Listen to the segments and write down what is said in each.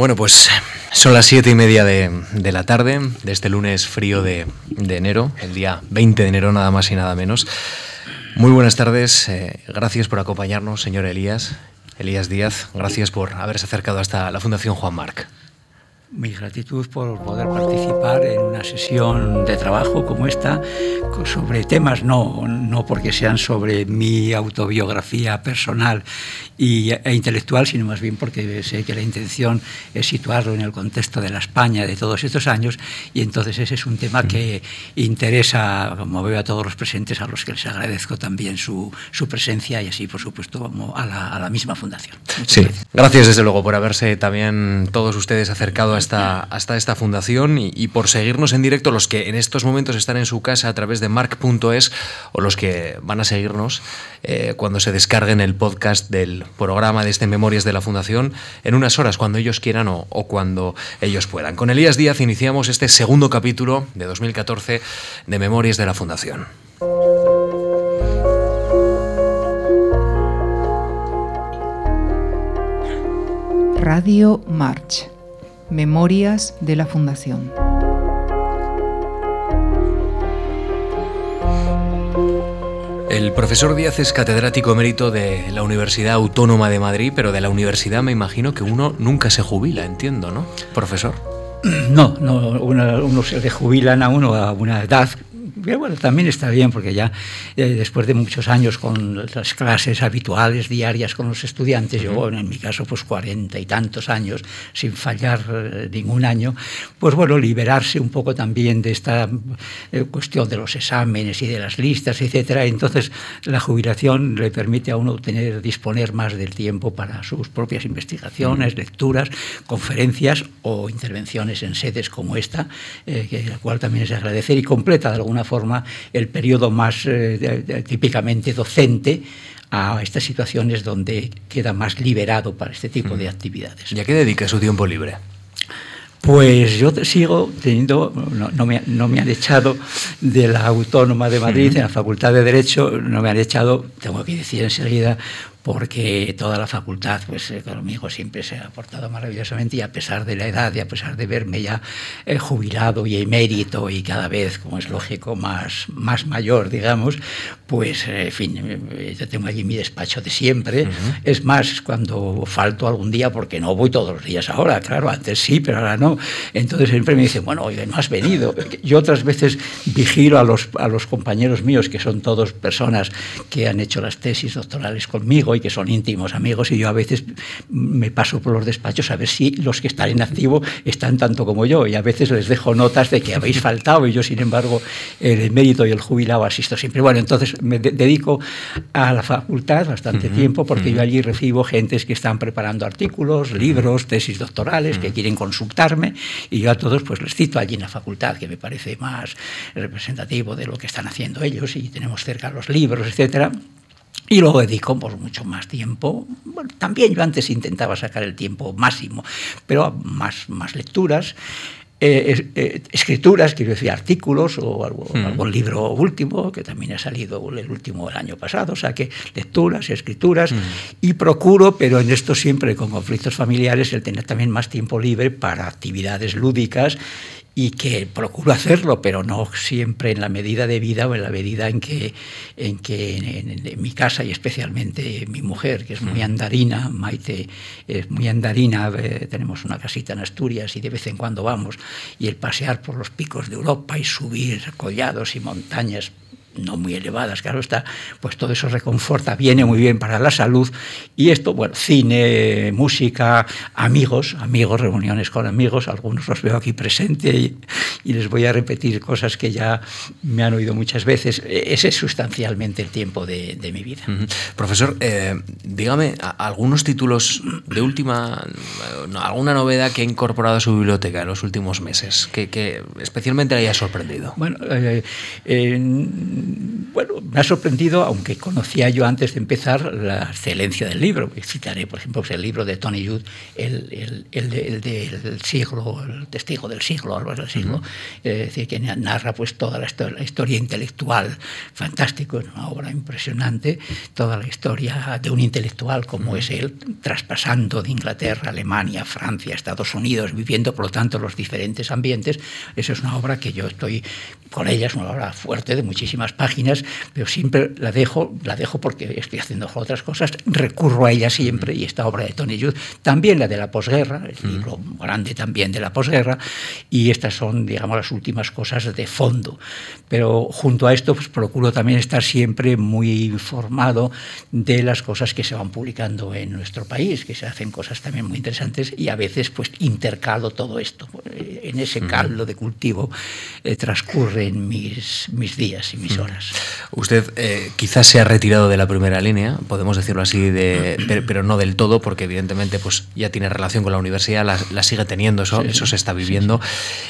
Bueno, pues son las siete y media de, la tarde de este lunes frío de, enero, el día 20 de enero nada más y nada menos. Muy buenas tardes, eh, gracias por acompañarnos, señor Elías. Elías Díaz, gracias por haberse acercado hasta la Fundación Juan Marc mi gratitud por poder participar en una sesión de trabajo como esta sobre temas no, no porque sean sobre mi autobiografía personal y, e intelectual, sino más bien porque sé que la intención es situarlo en el contexto de la España de todos estos años y entonces ese es un tema que interesa, como veo a todos los presentes, a los que les agradezco también su, su presencia y así, por supuesto, a la, a la misma fundación. sí, gracias. gracias desde luego por haberse también todos ustedes acercado a hasta, esta fundación y, por seguirnos en directo los que en estos momentos están en su casa a través de mark.es o los que van a seguirnos eh, cuando se descarguen el podcast del programa de este Memorias de la Fundación en unas horas, cuando ellos quieran o, o cuando ellos puedan. Con Elías Díaz iniciamos este segundo capítulo de 2014 de Memorias de la Fundación. Radio March Memorias de la Fundación. El profesor Díaz es catedrático emérito de la Universidad Autónoma de Madrid, pero de la universidad me imagino que uno nunca se jubila, entiendo, ¿no? Profesor. No, no uno, se le jubilan a uno a una edad bueno, también está bien porque ya eh, después de muchos años con las clases habituales diarias con los estudiantes, yo en mi caso pues cuarenta y tantos años sin fallar eh, ningún año, pues bueno, liberarse un poco también de esta eh, cuestión de los exámenes y de las listas, etcétera. Entonces la jubilación le permite a uno tener, disponer más del tiempo para sus propias investigaciones, lecturas, conferencias o intervenciones en sedes como esta, que, la cual también es de agradecer y completa de alguna forma forma el periodo más eh, típicamente docente a estas situaciones donde queda más liberado para este tipo de actividades. ¿Y a qué dedica su tiempo libre? Pues yo sigo teniendo, no, me, no, me, han echado de la Autónoma de Madrid, en la Facultad de Derecho, no me han echado, tengo que decir enseguida, porque toda la facultad, pues eh, conmigo siempre se ha portado maravillosamente y a pesar de la edad y a pesar de verme ya eh, jubilado y emérito y cada vez, como es lógico, más, más mayor, digamos, pues, eh, en fin, yo tengo allí mi despacho de siempre. Es más, cuando falto algún día, porque no voy todos los días ahora, claro, antes sí, pero ahora no. Entonces siempre me dicen, bueno, oye, no has venido. Yo otras veces vigilo a los, a los compañeros míos, que son todos personas que han hecho las tesis doctorales conmigo, y que son íntimos amigos y yo a veces me paso por los despachos a ver si los que están en activo están tanto como yo y a veces les dejo notas de que habéis faltado y yo sin embargo el mérito y el jubilado asisto siempre. Bueno, entonces me dedico a la facultad bastante tiempo porque yo allí recibo gentes que están preparando artículos, libros, tesis doctorales, que quieren consultarme y yo a todos pues les cito allí en la facultad que me parece más representativo de lo que están haciendo ellos y tenemos cerca los libros, etcétera. Y luego dedico por mucho más tiempo. Bueno, también yo antes intentaba sacar el tiempo máximo, pero más, más lecturas. Eh, eh, escrituras, quiero decir, artículos o hmm. algún libro último, que también ha salido el último del año pasado, o sea que lecturas, escrituras, hmm. y procuro, pero en esto siempre con conflictos familiares, el tener también más tiempo libre para actividades lúdicas y que procuro hacerlo, pero no siempre en la medida de vida o en la medida en que, en, que en, mi casa y especialmente mi mujer, que es muy andarina, Maite es muy andarina, eh, tenemos una casita en Asturias y de vez en cuando vamos, y el pasear por los picos de Europa y subir collados y montañas no muy elevadas, claro está, pues todo eso reconforta, viene muy bien para la salud. Y esto, bueno, cine, música, amigos, amigos, reuniones con amigos, algunos los veo aquí presente y, les voy a repetir cosas que ya me han oído muchas veces. Ese es sustancialmente el tiempo de, mi vida. Profesor, eh, dígame, algunos títulos de última, alguna novedad que ha incorporado a su biblioteca en los últimos meses, que, especialmente le haya sorprendido. Bueno, eh, eh, bueno, me ha sorprendido, aunque conocía yo antes de empezar la excelencia del libro. Citaré, por ejemplo, el libro de Tony Judd, el, del siglo, el testigo del siglo, algo del siglo, es decir, que narra pues toda la historia, intelectual, fantástico, es una obra impresionante, toda la historia de un intelectual como es él, traspasando de Inglaterra, Alemania, Francia, Estados Unidos, viviendo por lo tanto los diferentes ambientes. Esa es una obra que yo estoy con ella, es una obra fuerte de muchísimas páginas, pero siempre la dejo, la dejo porque estoy haciendo otras cosas, recurro a ella siempre y esta obra de Tony Judd, también la de la posguerra, el libro grande también de la posguerra, y estas son, digamos, las últimas cosas de fondo. Pero junto a esto, pues procuro también estar siempre muy informado de las cosas que se van publicando en nuestro país, que se hacen cosas también muy interesantes y a veces pues intercalo todo esto. En ese caldo de cultivo eh, transcurren mis, mis días y mis horas. Usted eh, quizás se ha retirado de la primera línea, podemos decirlo así, de, pero, no del todo, porque evidentemente pues, ya tiene relación con la universidad, la, sigue teniendo, eso, eso se está viviendo,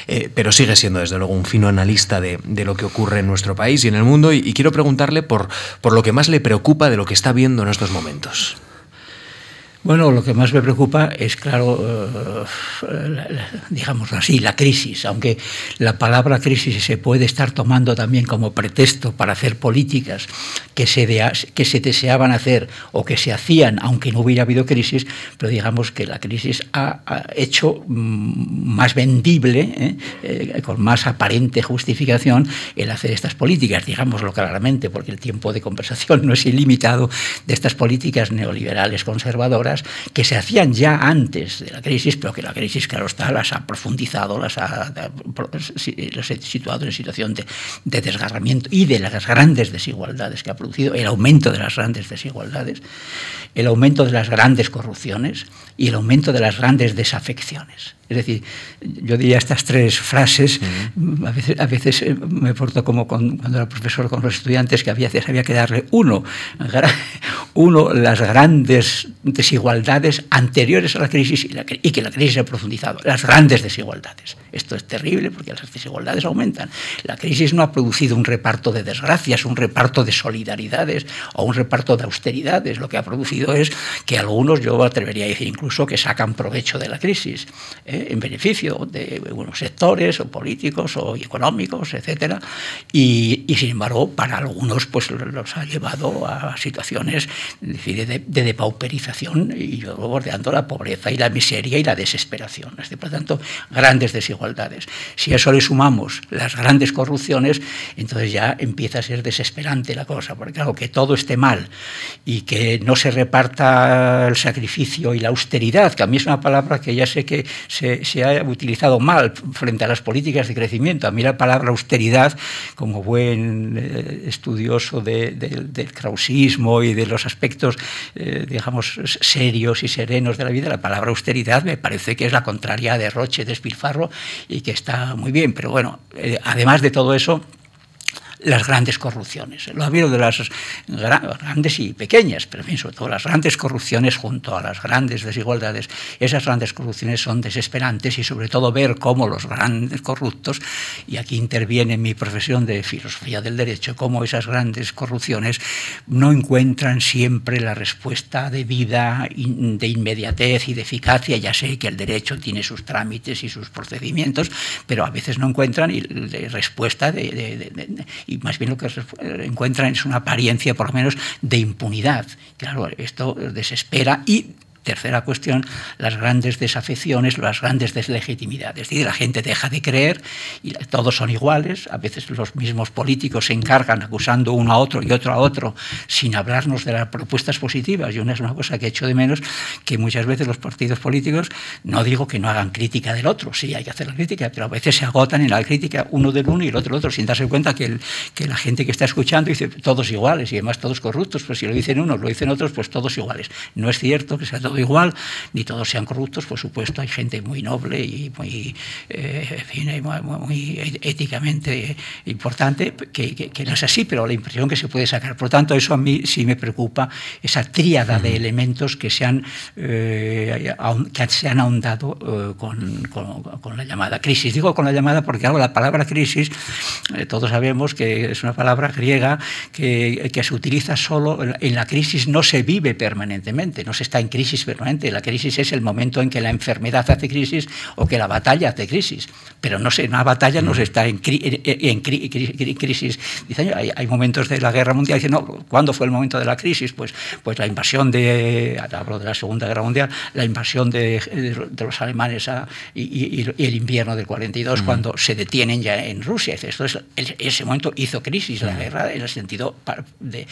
eh, pero sigue siendo desde luego un fino analista de, lo que ocurre en nuestro país y en el mundo. Y, quiero preguntarle por, por lo que más le preocupa de lo que está viendo en estos momentos. Bueno, lo que más me preocupa es, claro, eh, digamos así, la crisis, aunque la palabra crisis se puede estar tomando también como pretexto para hacer políticas que se, que se deseaban hacer o que se hacían aunque no hubiera habido crisis, pero digamos que la crisis ha, hecho mm, más vendible, ¿eh? Eh, con más aparente justificación, el hacer estas políticas, digámoslo claramente, porque el tiempo de conversación no es ilimitado de estas políticas neoliberales conservadoras que se hacían ya antes de la crisis, pero que la crisis, claro está, las ha profundizado, las ha, situado en situación de, de desgarramiento y de las grandes desigualdades que ha producido, el aumento de las grandes desigualdades, el aumento de las grandes corrupciones y el aumento de las grandes desafecciones. Es decir, yo diría estas tres frases, a, veces, a veces eh, me porto como cuando era profesor con los estudiantes, que había, había que darle uno, uno, las grandes desigualdades anteriores a la crisis y, y que la crisis ha profundizado, las grandes desigualdades. Esto es terrible porque las desigualdades aumentan. La crisis no ha producido un reparto de desgracias, un reparto de solidaridades o un reparto de austeridades. Lo que ha producido es que algunos, yo atrevería a decir incluso, que sacan provecho de la crisis. ¿eh? En beneficio de unos sectores o políticos o económicos, etcétera, y, sin embargo para algunos pues los ha llevado a situaciones de, depauperización y yo bordeando la pobreza y la miseria y la desesperación. Por lo tanto, grandes desigualdades. Si a eso le sumamos las grandes corrupciones, entonces ya empieza a ser desesperante la cosa, porque claro, que todo esté mal y que no se reparta el sacrificio y la austeridad, que a mí es una palabra que ya sé que se se, ha utilizado mal frente a las políticas de crecimiento. A mí la palabra austeridad, como buen eh, estudioso del krausismo y de los aspectos, eh, digamos, serios y serenos de la vida, la palabra austeridad me parece que es la contraria de derroche, despilfarro y que está muy bien. Pero bueno, eh, además de todo eso, las grandes corrupciones. Lo ha habido de las grandes y pequeñas, pero sobre todo las grandes corrupciones junto a las grandes desigualdades. Esas grandes corrupciones son desesperantes y sobre todo ver cómo los grandes corruptos, y aquí interviene mi profesión de filosofía del derecho, cómo esas grandes corrupciones no encuentran siempre la respuesta de vida, de inmediatez y de eficacia. Ya sé que el derecho tiene sus trámites y sus procedimientos, pero a veces no encuentran respuesta de, y más bien lo que encuentran es una apariencia, por lo menos, de impunidad. Claro, esto desespera y Tercera cuestión, las grandes desafecciones, las grandes deslegitimidades. Es la gente deja de creer y todos son iguales. A veces los mismos políticos se encargan acusando uno a otro y otro a otro sin hablarnos de las propuestas positivas. Y una es una cosa que he hecho de menos, que muchas veces los partidos políticos, no digo que no hagan crítica del otro, sí hay que hacer la crítica, pero a veces se agotan en la crítica uno del uno y el otro del otro, sin darse cuenta que, que la gente que está escuchando dice todos iguales y además todos corruptos, pues si lo dicen unos, lo dicen otros, pues todos iguales. No es cierto que sea todo igual, ni todos sean corruptos, por supuesto, hay gente muy noble y muy, eh, muy, éticamente importante, que, no es así, pero la impresión que se puede sacar. Por lo tanto, eso a mí sí me preocupa, esa tríada de elementos que se han, eh, que se han ahondado eh, con, con, la llamada crisis. Digo con la llamada porque algo, la palabra crisis, todos sabemos que es una palabra griega que, que se utiliza solo en la crisis, no se vive permanentemente, no se está en crisis permanente. La crisis es el momento en que la enfermedad hace crisis o que la batalla hace crisis. Pero no sé, una batalla no se está en, crisis. hay, momentos de la guerra mundial. Dicen, no, ¿cuándo fue el momento de la crisis? Pues, pues la invasión de, hablo de la Segunda Guerra Mundial, la invasión de, los alemanes y, el invierno del 42, cuando se detienen ya en Rusia. Esto es, ese momento hizo crisis la guerra en el sentido de,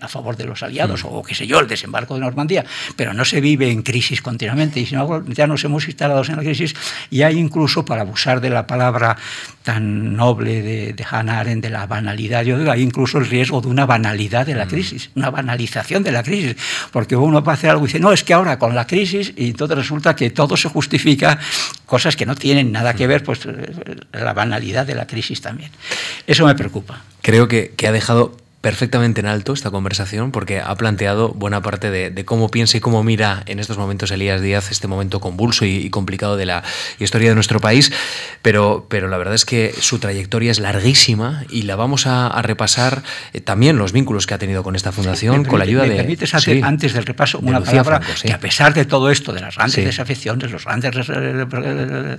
a favor de los aliados, o qué sé yo, el desembarco de Normandía, pero no se vive en crisis continuamente, y si no, ya nos hemos instalado en la crisis, y hay incluso, para abusar de la palabra tan noble de, de Hannah Arendt, de la banalidad, yo digo, hay incluso el riesgo de una banalidad de la crisis, una banalización de la crisis, porque uno va a hacer algo y dice, no, es que ahora con la crisis, y entonces resulta que todo se justifica, cosas que no tienen nada que ver, pues la banalidad de la crisis también. Eso me preocupa. Creo que, que ha dejado perfectamente en alto esta conversación porque ha planteado buena parte de, cómo piensa y cómo mira en estos momentos Elías Díaz este momento convulso y, complicado de la historia de nuestro país, pero, pero la verdad es que su trayectoria es larguísima y la vamos a, repasar eh, también los vínculos que ha tenido con esta fundación, con la ayuda de... permites hacer antes del repaso una palabra que a pesar de todo esto, de las grandes desafecciones, las grandes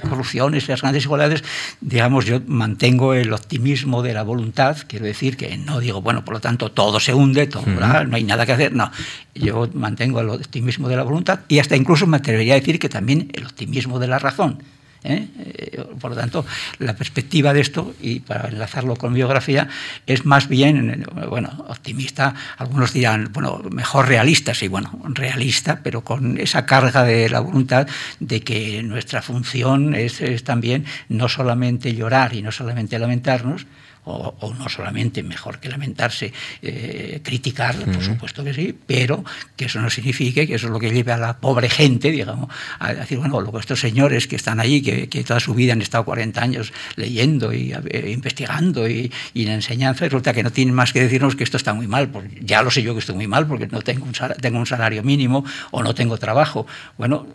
corrupciones, las grandes igualdades, digamos, yo mantengo el optimismo de la voluntad, quiero decir que no digo, bueno, por lo tanto todo se hunde, todo, no hay nada que hacer. No, yo mantengo el optimismo de la voluntad y hasta incluso me atrevería a decir que también el optimismo de la razón. ¿eh? Eh, por lo tanto, la perspectiva de esto, y para enlazarlo con biografía, es más bien, bueno, optimista, algunos dirán, bueno, mejor realista, sí, bueno, realista, pero con esa carga de la voluntad de que nuestra función es también no solamente llorar y no solamente lamentarnos, o, no solamente mejor que lamentarse, eh, criticar, por supuesto que sí, pero que eso no signifique que eso es lo que lleve a la pobre gente, digamos, a decir, bueno, luego estos señores que están allí, que, toda su vida han estado 40 años leyendo y eh, investigando y, en enseñanza, resulta que no tienen más que decirnos que esto está muy mal, porque ya lo sé yo que estoy muy mal porque no tengo un, tengo un salario mínimo o no tengo trabajo. Bueno,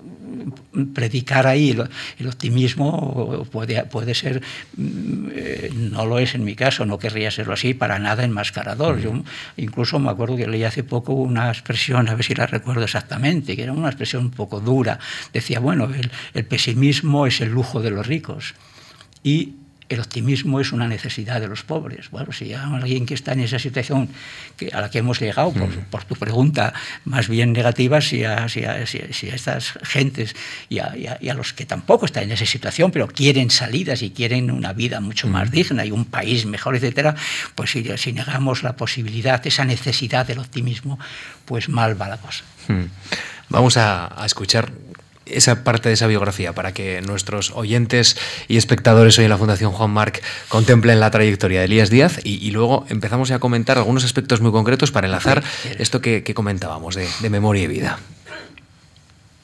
predicar ahí el, optimismo puede, puede ser, mm, eh, no lo es en mi caso, no querría serlo así, para nada enmascarador. Yo incluso me acuerdo que leí hace poco una expresión, a ver si la recuerdo exactamente, que era una expresión un poco dura. Decía, bueno, el, el pesimismo es el lujo de los ricos. Y el optimismo es una necesidad de los pobres. Bueno, si hay alguien que está en esa situación que, a la que hemos llegado, por, tu pregunta más bien negativa, si a, si a, estas gentes y a, y a, los que tampoco están en esa situación, pero quieren salidas y quieren una vida mucho más digna y un país mejor, etcétera, pues si, si negamos la posibilidad, esa necesidad del optimismo, pues mal va la cosa. Vamos a escuchar esa parte de esa biografía para que nuestros oyentes y espectadores hoy en la Fundación Juan Marc contemplen la trayectoria de Elías Díaz y, luego empezamos a comentar algunos aspectos muy concretos para enlazar esto que, comentábamos de, de memoria y vida.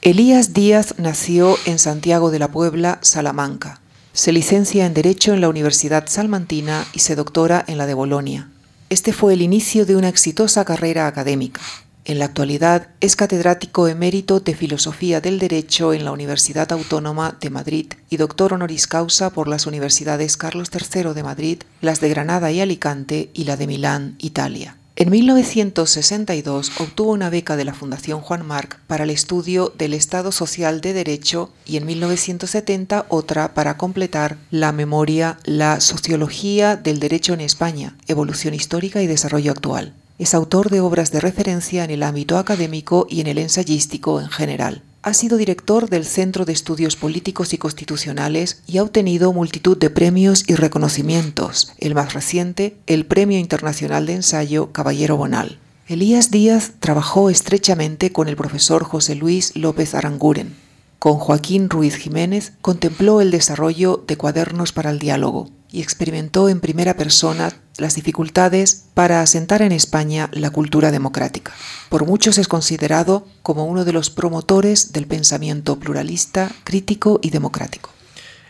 Elías Díaz nació en Santiago de la Puebla, Salamanca. Se licencia en Derecho en la Universidad Salmantina y se doctora en la de Bolonia. Este fue el inicio de una exitosa carrera académica. En la actualidad es catedrático emérito de Filosofía del Derecho en la Universidad Autónoma de Madrid y doctor honoris causa por las universidades Carlos III de Madrid, las de Granada y Alicante y la de Milán, Italia. En 1962 obtuvo una beca de la Fundación Juan Marc para el estudio del Estado Social de Derecho y en 1970 otra para completar la memoria La Sociología del Derecho en España, Evolución Histórica y Desarrollo Actual. Es autor de obras de referencia en el ámbito académico y en el ensayístico en general. Ha sido director del Centro de Estudios Políticos y Constitucionales y ha obtenido multitud de premios y reconocimientos, el más reciente, el Premio Internacional de Ensayo Caballero Bonal. Elías Díaz trabajó estrechamente con el profesor José Luis López Aranguren. Con Joaquín Ruiz Jiménez contempló el desarrollo de cuadernos para el diálogo y experimentó en primera persona las dificultades para asentar en España la cultura democrática. Por muchos es considerado como uno de los promotores del pensamiento pluralista, crítico y democrático.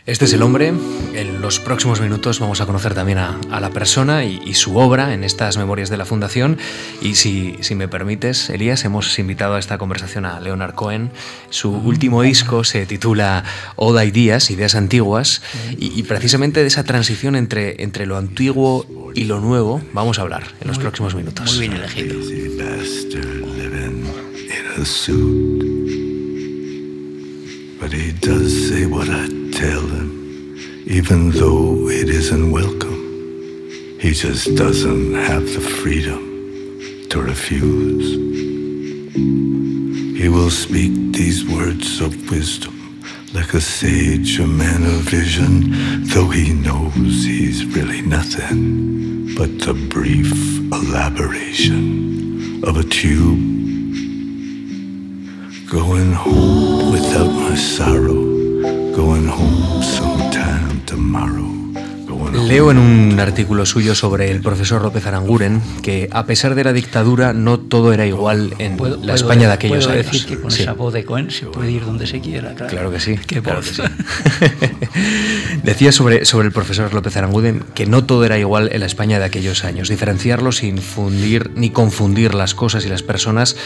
Este es el hombre. En los próximos minutos vamos a conocer también a, la persona y, su obra en estas memorias de la Fundación. Y si, si, me permites, Elías, hemos invitado a esta conversación a Leonard Cohen. Su último disco se titula Oda Ideas, Ideas Antiguas. Y, precisamente de esa transición entre, entre lo antiguo y lo nuevo vamos a hablar en los próximos minutos. Muy bien elegido. But he does say what I tell him, even though it isn't welcome. He just doesn't have the freedom to refuse. He will speak these words of wisdom like a sage, a man of vision, though he knows he's really nothing but the brief elaboration of a tube Going home without my sorrow. Going home sometime tomorrow. Leo en un artículo suyo sobre el profesor López Aranguren que a pesar de la dictadura no todo era igual en la España de aquellos ¿puedo años. decir que con esa voz de Cohen se puede ir donde se quiera. Claro, que sí. Decía sobre, sobre el profesor López Aranguren que no todo era igual en la España de aquellos años. Diferenciarlo sin fundir ni confundir las cosas y las personas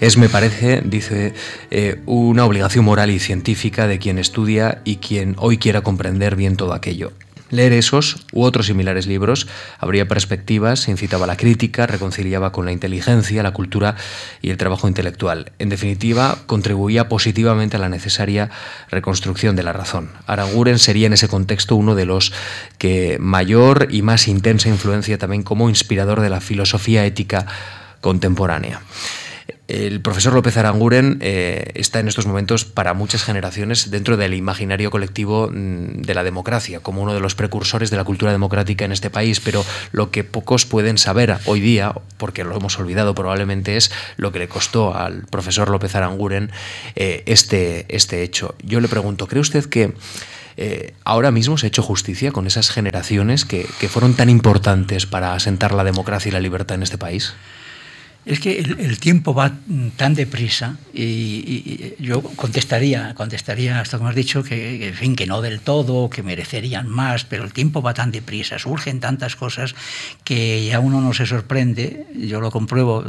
es, me parece, dice, eh, una obligación moral y científica de quien estudia y quien hoy quiera comprender bien todo aquello. Leer esos u otros similares libros abría perspectivas, incitaba a la crítica, reconciliaba con la inteligencia, la cultura y el trabajo intelectual. En definitiva, contribuía positivamente a la necesaria reconstrucción de la razón. Aranguren sería en ese contexto uno de los que mayor y más intensa influencia también como inspirador de la filosofía ética contemporánea. El profesor López Aranguren eh, está en estos momentos para muchas generaciones dentro del imaginario colectivo mm, de la democracia, como uno de los precursores de la cultura democrática en este país, pero lo que pocos pueden saber hoy día, porque lo hemos olvidado probablemente, es lo que le costó al profesor López Aranguren eh, este, este hecho. Yo le pregunto, ¿cree usted que... Eh, ahora mismo se ha hecho justicia con esas generaciones que, que fueron tan importantes para asentar la democracia y la libertad en este país? Es que el, tiempo va tan deprisa y, yo contestaría, contestaría hasta como has dicho, que, en fin, que no del todo, que merecerían más, pero el tiempo va tan deprisa, surgen tantas cosas que ya uno no se sorprende, yo lo compruebo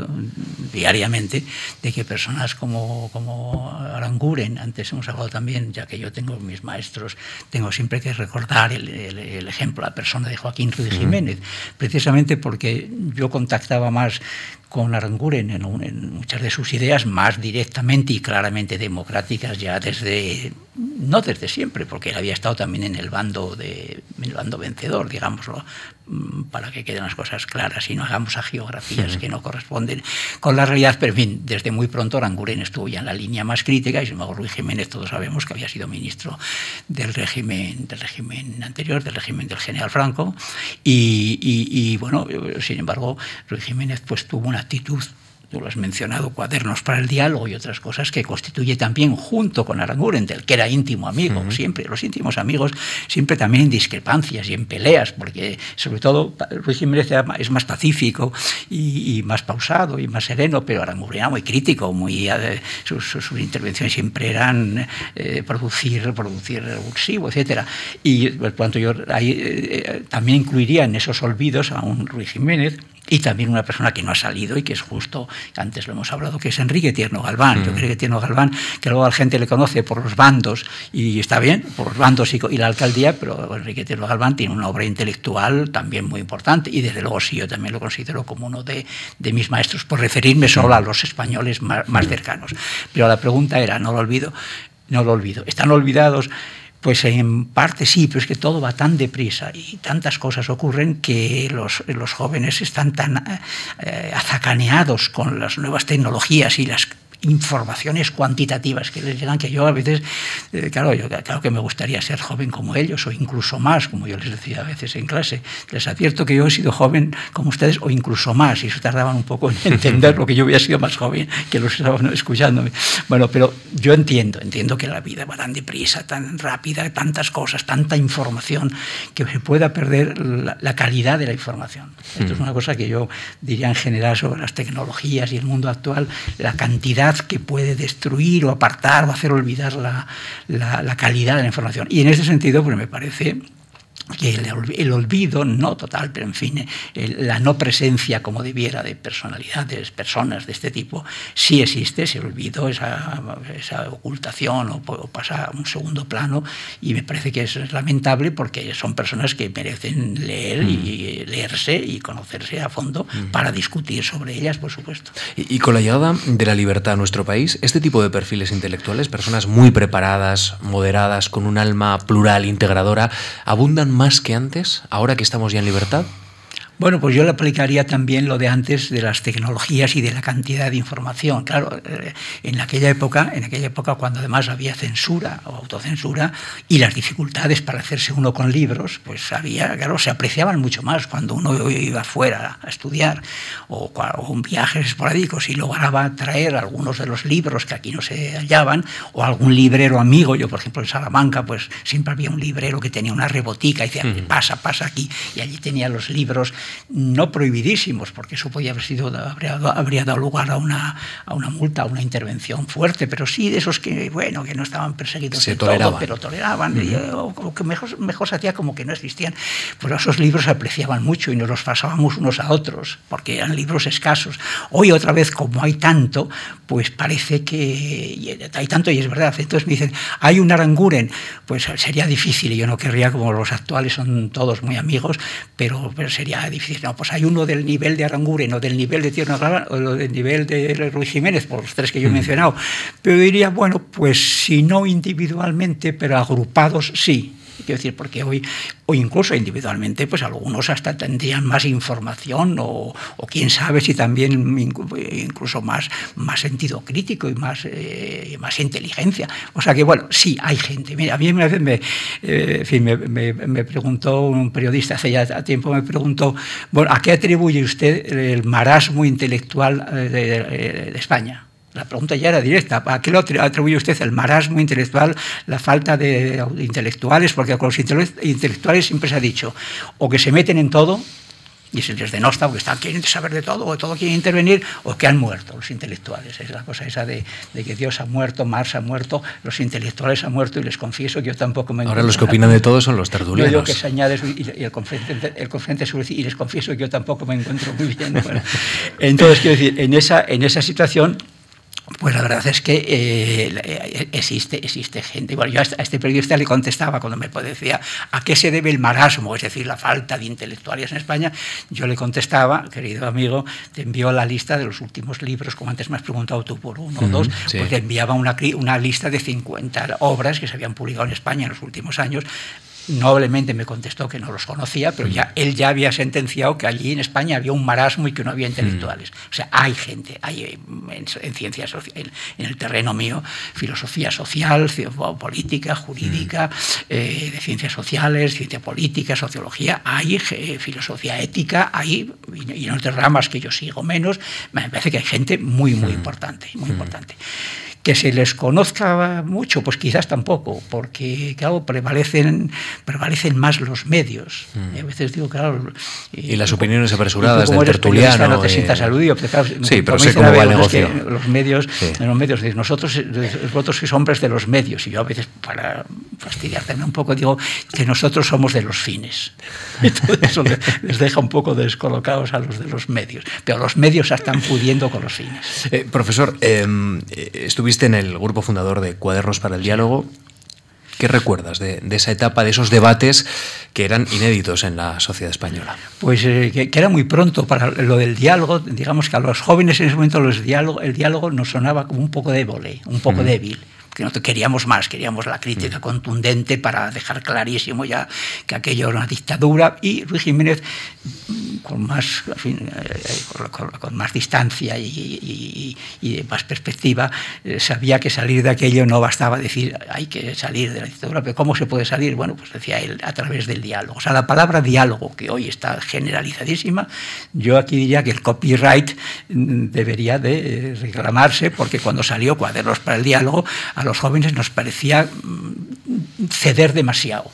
diariamente, de que personas como, como Aranguren, antes hemos hablado también, ya que yo tengo mis maestros, tengo siempre que recordar el, ejemplo, la persona de Joaquín Ruiz Jiménez, precisamente porque yo contactaba más con Aranguren en, muchas de sus ideas más directamente y claramente democráticas ya desde no desde siempre porque él había estado también en el bando de el bando vencedor digámoslo para que queden las cosas claras y no hagamos a geografías que no corresponden con la realidad. Pero en fin desde muy pronto Aranguren estuvo ya en la línea más crítica y sin embargo Luis Jiménez todos sabemos que había sido ministro del régimen del régimen anterior del régimen del general Franco. Y, y bueno sin embargo Luis Jiménez pues tuvo una actitud tú lo has mencionado, cuadernos para el diálogo y otras cosas que constituye también junto con Aranguren, del que era íntimo amigo, siempre, los íntimos amigos, siempre también en discrepancias y en peleas, porque sobre todo Luis Jiménez es más pacífico y, más pausado y más sereno, pero Aranguren era muy crítico, muy, eh, sus, intervenciones siempre eran eh, producir, producir revulsivo, etc. Y por cuanto yo ahí, eh, también incluiría en esos olvidos a un Luis Jiménez, y también una persona que no ha salido y que es justo, antes lo hemos hablado, que es Enrique Tierno Galván. Yo mm. creo que Tierno Galván, que luego la gente le conoce por los bandos, y está bien, por los bandos y, la alcaldía, pero Enrique Tierno Galván tiene una obra intelectual también muy importante, y desde luego sí, yo también lo considero como uno de, de mis maestros, por referirme solo a los españoles más, más cercanos. Pero la pregunta era, no lo olvido, no lo olvido. Están olvidados pues en parte sí, pero es que todo va tan deprisa y tantas cosas ocurren que los, los jóvenes están tan eh, azacaneados con las nuevas tecnologías y las informaciones cuantitativas que les llegan, que yo a veces, eh, claro, yo claro que me gustaría ser joven como ellos o incluso más, como yo les decía a veces en clase. Les advierto que yo he sido joven como ustedes o incluso más, y eso tardaban un poco en entender lo que yo había sido más joven que los estaban escuchándome. Bueno, pero yo entiendo, entiendo que la vida va tan deprisa, tan rápida, tantas cosas, tanta información, que se pueda perder la, calidad de la información. Esto es mm. una cosa que yo diría en general sobre las tecnologías y el mundo actual, la cantidad que puede destruir o apartar o hacer olvidar la, la calidad de la información. Y en ese sentido, pues me parece que el, olvido, no total, pero en fin, la no presencia como debiera de personalidades, personas de este tipo, sí existe ese olvido, esa, esa ocultación o, pasa a un segundo plano y me parece que es lamentable porque son personas que merecen leer y mm. leerse y conocerse a fondo mm. para discutir sobre ellas, por supuesto. Y, y con la llegada de la libertad a nuestro país, este tipo de perfiles intelectuales, personas muy preparadas, moderadas, con un alma plural, integradora, abundan más que antes, ahora que estamos ya en libertad? Bueno, pues yo le aplicaría también lo de antes de las tecnologías y de la cantidad de información. Claro, eh, en aquella época, en aquella época cuando además había censura o autocensura y las dificultades para hacerse uno con libros, pues había, claro, se apreciaban mucho más cuando uno iba fuera a estudiar o, o en viajes esporádicos y lograba traer algunos de los libros que aquí no se hallaban o algún librero amigo. Yo, por ejemplo, en Salamanca, pues siempre había un librero que tenía una rebotica y decía, pasa, pasa aquí. Y allí tenía los libros no prohibidísimos, porque eso podía haber sido, habría, dado lugar a una, a una multa, a una intervención fuerte, pero sí de esos que, bueno, que no estaban perseguidos se todo, pero toleraban, o, que mejor, mejor se hacía como que no existían. Pues esos libros se apreciaban mucho y nos los pasábamos unos a otros, porque eran libros escasos. Hoy otra vez, como hay tanto, pues parece que hay tanto y es verdad. Entonces me dicen, hay un Aranguren, pues sería difícil, y yo no querría, como los actuales son todos muy amigos, pero, pero sería difícil no, pues hay uno del nivel de Aranguren o del nivel de Tierno o del nivel de Ruiz Jiménez, por los tres que yo he mencionado. Pero diría, bueno, pues si no individualmente, pero agrupados sí. Quiero decir, porque hoy, o incluso individualmente, pues algunos hasta tendrían más información o, quién sabe si también incluso más, más sentido crítico y más, eh, más inteligencia. O sea que, bueno, sí, hay gente. Mira, a mí vez me, eh, me, me, preguntó un periodista hace ya tiempo, me preguntó, bueno, ¿a qué atribuye usted el marasmo intelectual eh, de España? La pregunta ya era directa. ¿A qué lo atribuye usted el marasmo intelectual, la falta de intelectuales? Porque con los intelectuales siempre se ha dicho o que se meten en todo y se les denosta porque están, quieren saber de todo, o todo quieren intervenir, o que han muerto los intelectuales. Es la cosa esa de, que Dios ha muerto, Marx ha muerto, los intelectuales han muerto, y les confieso que yo tampoco me... Ahora los que opinan de todo son los tertulianos. Yo digo que se añade y, el conferente, el conferente y les confieso que yo tampoco me encuentro muy bien. entonces, quiero decir, en esa, en esa situación pues la verdad es que eh, existe, existe gente. Igual yo a este periodista le contestaba cuando me decía a qué se debe el marasmo, es decir, la falta de intelectuales en España. Yo le contestaba, querido amigo, te envió la lista de los últimos libros, como antes me has preguntado tú por uno o dos, pues te enviaba una, una lista de 50 obras que se habían publicado en España en los últimos años noblemente me contestó que no los conocía, pero ya él ya había sentenciado que allí en España había un marasmo y que no había intelectuales. O sea, hay gente, hay en, ciencias, en, en, el terreno mío, filosofía social, política, jurídica, eh, de ciencias sociales, ciencia política, sociología, hay filosofía ética, hay, y en otras ramas que yo sigo menos, me parece que hay gente muy, muy importante, muy importante. Que se les conozca mucho, pues quizás tampoco, porque claro, prevalecen, prevalecen más los medios. Mm. a veces digo, claro. Y, las opiniones apresuradas del tertuliano. No te sientas aludido. sí, pero sé cómo va el negocio. los medios, los medios, nosotros, vosotros sois hombres de los medios, y yo a veces, para fastidiarme un poco, digo que nosotros somos de los fines. Y todo eso les deja un poco descolocados a los de los medios. Pero los medios están pudiendo con los fines. Eh, profesor, em, eh, estuve en el grupo fundador de Cuadernos para el Diálogo. ¿Qué recuerdas de, esa etapa, de esos debates que eran inéditos en la sociedad española? Pues eh, que, era muy pronto para lo del diálogo. Digamos que a los jóvenes en ese momento los diálogo, el diálogo nos sonaba como un poco débil, un poco débil porque nosotros queríamos más, queríamos la crítica contundente para dejar clarísimo ya que aquello era una dictadura y Luis Jiménez con más, con, más distancia y, más perspectiva, eh, sabía que salir de aquello no bastaba decir hay que salir de la dictadura, pero ¿cómo se puede salir? Bueno, pues decía él, a través del diálogo. O sea, la palabra diálogo, que hoy está generalizadísima, yo aquí diría que el copyright mm, debería de eh, reclamarse, porque cuando salió Cuadernos para el Diálogo, a los jóvenes nos parecía mm, ceder demasiado.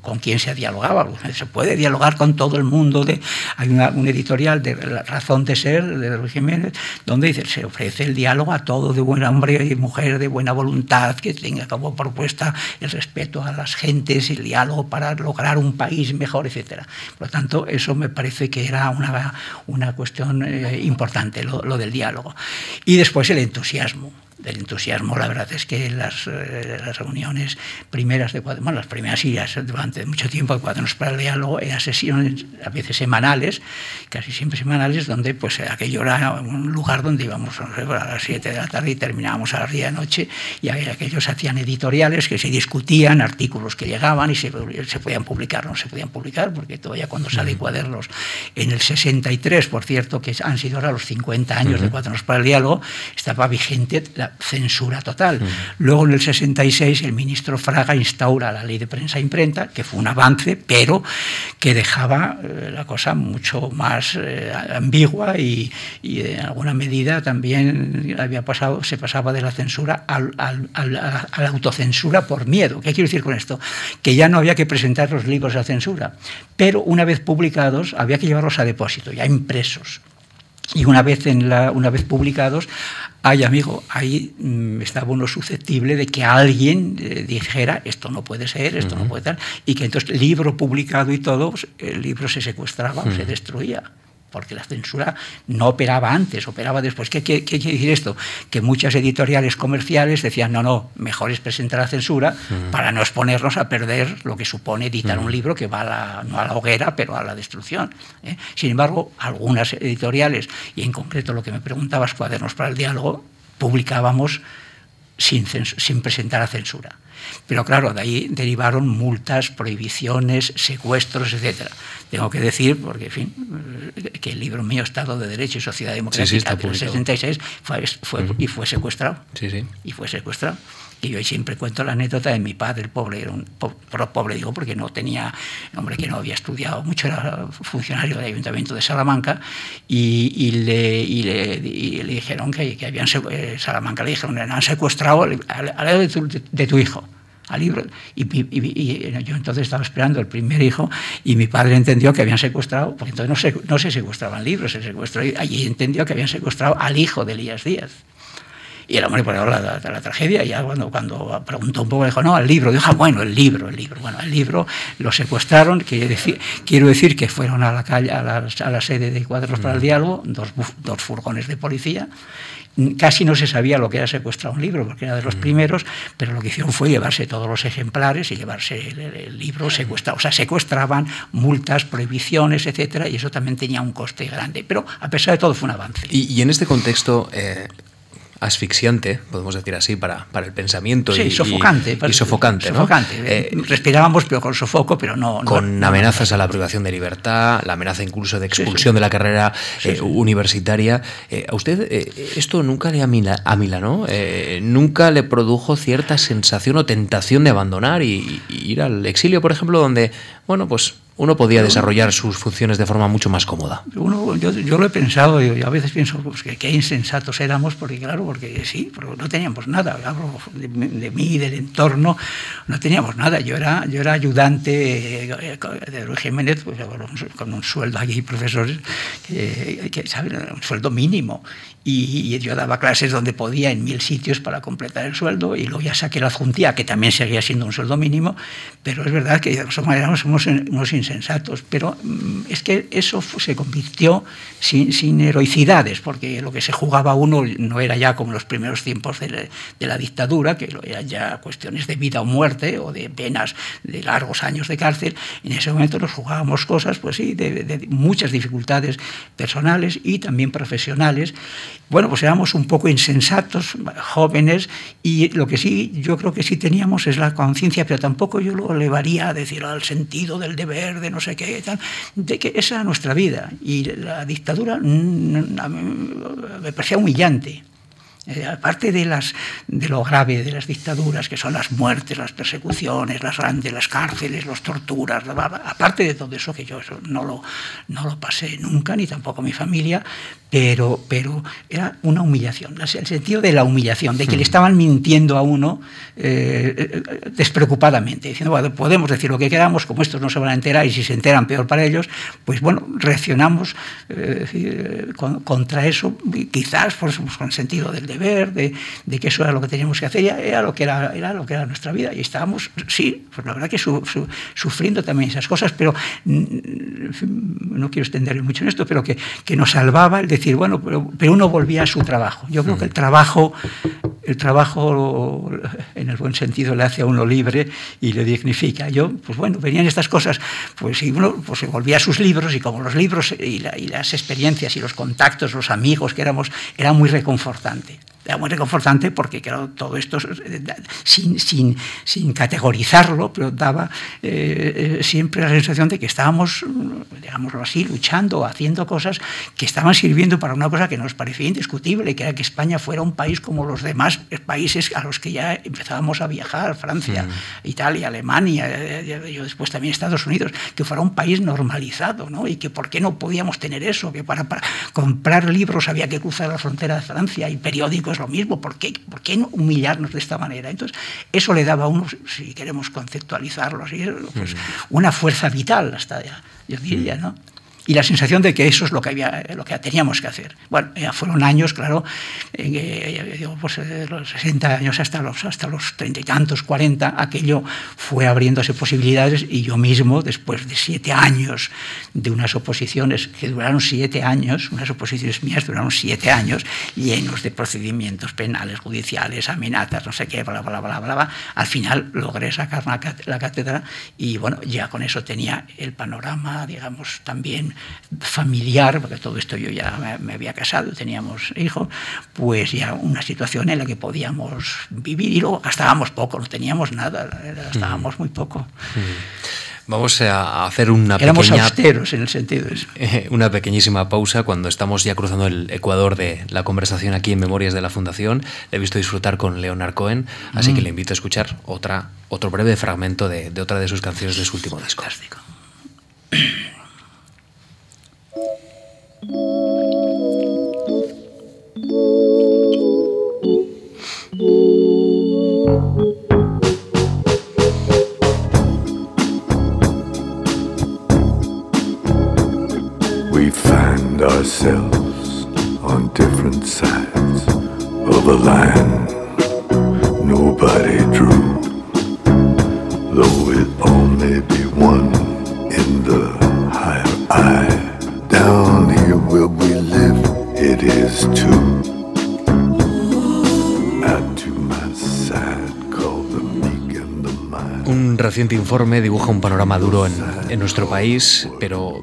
¿Con quién se dialogaba? Se puede dialogar con todo el mundo. De, hay un editorial de La razón de ser de Luis Jiménez, donde dice, se ofrece el diálogo a todo de buen hombre y mujer de buena voluntad, que tenga como propuesta el respeto a las gentes el diálogo para lograr un país mejor, etc. Por lo tanto, eso me parece que era una, una cuestión eh, importante, lo del diálogo. Y después el entusiasmo del entusiasmo. La verdad es que las, eh, las reuniones primeras de bueno, las primeras ideas durante mucho tiempo de Cuadernos para el Diálogo eran sesiones a veces semanales, casi siempre semanales, donde pues aquello era un lugar donde íbamos a las 7 de la tarde y terminábamos a las 10 de la noche y aquellos hacían editoriales que se discutían, artículos que llegaban y se, se podían publicar, no se podían publicar, porque todavía cuando sale Cuadernos en el 63, por cierto, que han sido ahora los 50 años de Cuadernos para el Diálogo, estaba vigente la censura total. Luego en el 66 el ministro Fraga instaura la ley de prensa e imprenta, que fue un avance, pero que dejaba eh, la cosa mucho más eh, ambigua y, en alguna medida también había pasado, se pasaba de la censura a la autocensura por miedo. ¿Qué quiero decir con esto? Que ya no había que presentar los libros a censura, pero una vez publicados había que llevarlos a depósito, ya impresos. Y una vez, en la, una vez publicados, ay amigo, ahí mm, estaba uno susceptible de que alguien eh, dijera esto no puede ser, esto no puede ser, y que entonces libro publicado y todo, pues, el libro se secuestraba o se destruía porque la censura no operaba antes, operaba después. ¿Qué, quiere decir esto? Que muchas editoriales comerciales decían, no, no, mejor es presentar la censura para no exponernos a perder lo que supone editar un libro que va a la, no a la hoguera, pero a la destrucción. ¿eh? Sin embargo, algunas editoriales, y en concreto lo que me preguntabas, cuadernos para el diálogo, publicábamos sin, sin presentar la censura. Pero claro, de ahí derivaron multas, prohibiciones, secuestros, etc. Tengo que decir, porque en fin, que el libro mío, Estado de Derecho y Sociedad Democrática, del 66, fue, fue y fue secuestrado. Sí, sí. Y fue secuestrado. Y yo siempre cuento la anécdota de mi padre, el pobre, era un pobre digo porque no tenía, hombre que no había estudiado mucho, era funcionario del Ayuntamiento de Salamanca, y, le, y le, dijeron que, que habían, eh, Salamanca le dijeron, han secuestrado al, al, de, de tu hijo al libro. Y, yo entonces estaba esperando el primer hijo y mi padre entendió que habían secuestrado, porque entonces no se, no se secuestraban libros, se secuestró, y allí entendió que habían secuestrado al hijo de Elías Díaz. Y el hombre, por la, la, la, tragedia, ya cuando, cuando preguntó un poco, dijo, no, el libro. Dijo, ah, bueno, el libro, el libro. Bueno, el libro lo secuestraron, quiero decir, quiero decir que fueron a la calle, a la, a la sede de Cuadros para el Diálogo, dos, dos furgones de policía, casi no se sabía lo que era secuestrar un libro, porque era de los mm. primeros, pero lo que hicieron fue llevarse todos los ejemplares y llevarse el, libro secuestrado. O sea, secuestraban multas, prohibiciones, etcétera, y eso también tenía un coste grande. Pero a pesar de todo fue un avance. Y, en este contexto, eh, asfixiante, podemos decir así, para, para el pensamiento. Sí, y, sofocante. Y, sofocante, sofocante. Eh, Respirábamos, pero con sofoco, pero no. Con amenazas a la privación de libertad, la amenaza incluso de expulsión de la carrera eh, universitaria. Eh, ¿A usted esto nunca le amilanó? ¿Nunca le produjo cierta sensación o tentación de abandonar y, y ir al exilio, por ejemplo, donde, bueno, pues uno podía desarrollar sus funciones de forma mucho más cómoda. Yo, yo, lo he pensado, y a veces pienso pues, que qué insensatos éramos, porque claro, porque sí, porque no teníamos nada, de, de, mí, del entorno, no teníamos nada. Yo era, yo era ayudante eh, de Luis Jiménez, pues, con un sueldo aquí, profesores, que, que un sueldo mínimo y, yo daba clases donde podía en mil sitios para completar el sueldo y luego ya saqué la adjuntía, que también seguía siendo un sueldo mínimo, pero es verdad que somos, unos, unos insensatos, pero mm, es que eso se convirtió sin, heroicidades, porque lo que se jugaba uno no era ya como los primeros tiempos de la, dictadura, que eran ya cuestiones de vida o muerte o de penas de largos años de cárcel. En ese momento nos jugábamos cosas, pues sí, de, de muchas dificultades personales y también profesionales. Bueno, pues éramos un poco insensatos, jóvenes, y lo que sí, yo creo que sí teníamos es la conciencia, pero tampoco yo lo elevaría a decir al sentido del deber, de no sé qué, tal, de que esa era nuestra vida. Y la dictadura mm, me parecía humillante. Eh, aparte de, las, de lo grave de las dictaduras, que son las muertes, las persecuciones, las grandes, las cárceles, las torturas, aparte de todo eso, que yo no, lo, no lo pasé nunca, ni tampoco mi familia, pero, pero era una humillación, el sentido de la humillación, de que le hmm. estaban mintiendo a uno eh, eh, despreocupadamente, diciendo, bueno, podemos decir lo que queramos, como estos no se van a enterar y si se enteran peor para ellos, pues bueno, reaccionamos eh, contra eso, quizás por, con el sentido del deber, de, de, que eso era lo que teníamos que hacer, era lo que era, era, lo que era nuestra vida y estábamos, sí, pues la verdad que sufriendo también esas cosas, pero mm, no quiero extenderme mucho en esto, pero que, que nos salvaba el decir, bueno, pero, uno volvía a su trabajo. Yo creo que el trabajo, el trabajo en el buen sentido le hace a uno libre y le dignifica. Yo, pues bueno, venían estas cosas, pues si uno pues, se volvía a sus libros y como los libros y, y las experiencias y los contactos, los amigos que éramos, era muy reconfortante era muy reconfortante porque, claro, todo esto eh, sin, sin, sin categorizarlo, pero daba eh, eh, siempre la sensación de que estábamos, digámoslo así, luchando, haciendo cosas que estaban sirviendo para una cosa que nos parecía indiscutible, que era que España fuera un país como los demás países a los que ya empezábamos a viajar, Francia, Italia, Alemania, yo después también Estados Unidos, que fuera un país normalizado, ¿no? Y que por qué no podíamos tener eso, que para, para comprar libros había que cruzar la frontera de Francia y periódicos lo mismo, ¿por qué, ¿por qué no humillarnos de esta manera? Entonces, eso le daba a uno, si queremos conceptualizarlo así, pues, una fuerza vital, hasta yo diría, ¿no? Y la sensación de que eso es lo que, había, lo que teníamos que hacer. Bueno, ya fueron años, claro, eh, pues, de los 60 años hasta los, hasta los 30 y tantos, 40, aquello fue abriéndose posibilidades y yo mismo, después de siete años de unas oposiciones que duraron siete años, unas oposiciones mías duraron siete años, llenos de procedimientos penales, judiciales, amenazas, no sé qué, bla, bla, bla, bla, bla, al final logré sacar la cátedra y bueno, ya con eso tenía el panorama, digamos, también familiar, porque todo esto yo ya me, había casado, teníamos hijos, pues ya una situación en la que podíamos vivir y luego gastábamos poco, no teníamos nada, gastábamos muy poco. Vamos a hacer una Éramos austeros en el sentido de eso. Una pequeñísima pausa cuando estamos ya cruzando el ecuador de la conversación aquí en Memorias de la Fundación. Le he visto disfrutar con Leonard Cohen, así que mm. le invito a escuchar otra, otro breve fragmento de, de otra de sus canciones de su último disco. We reciente informe dibuja un panorama duro en, en nuestro país, pero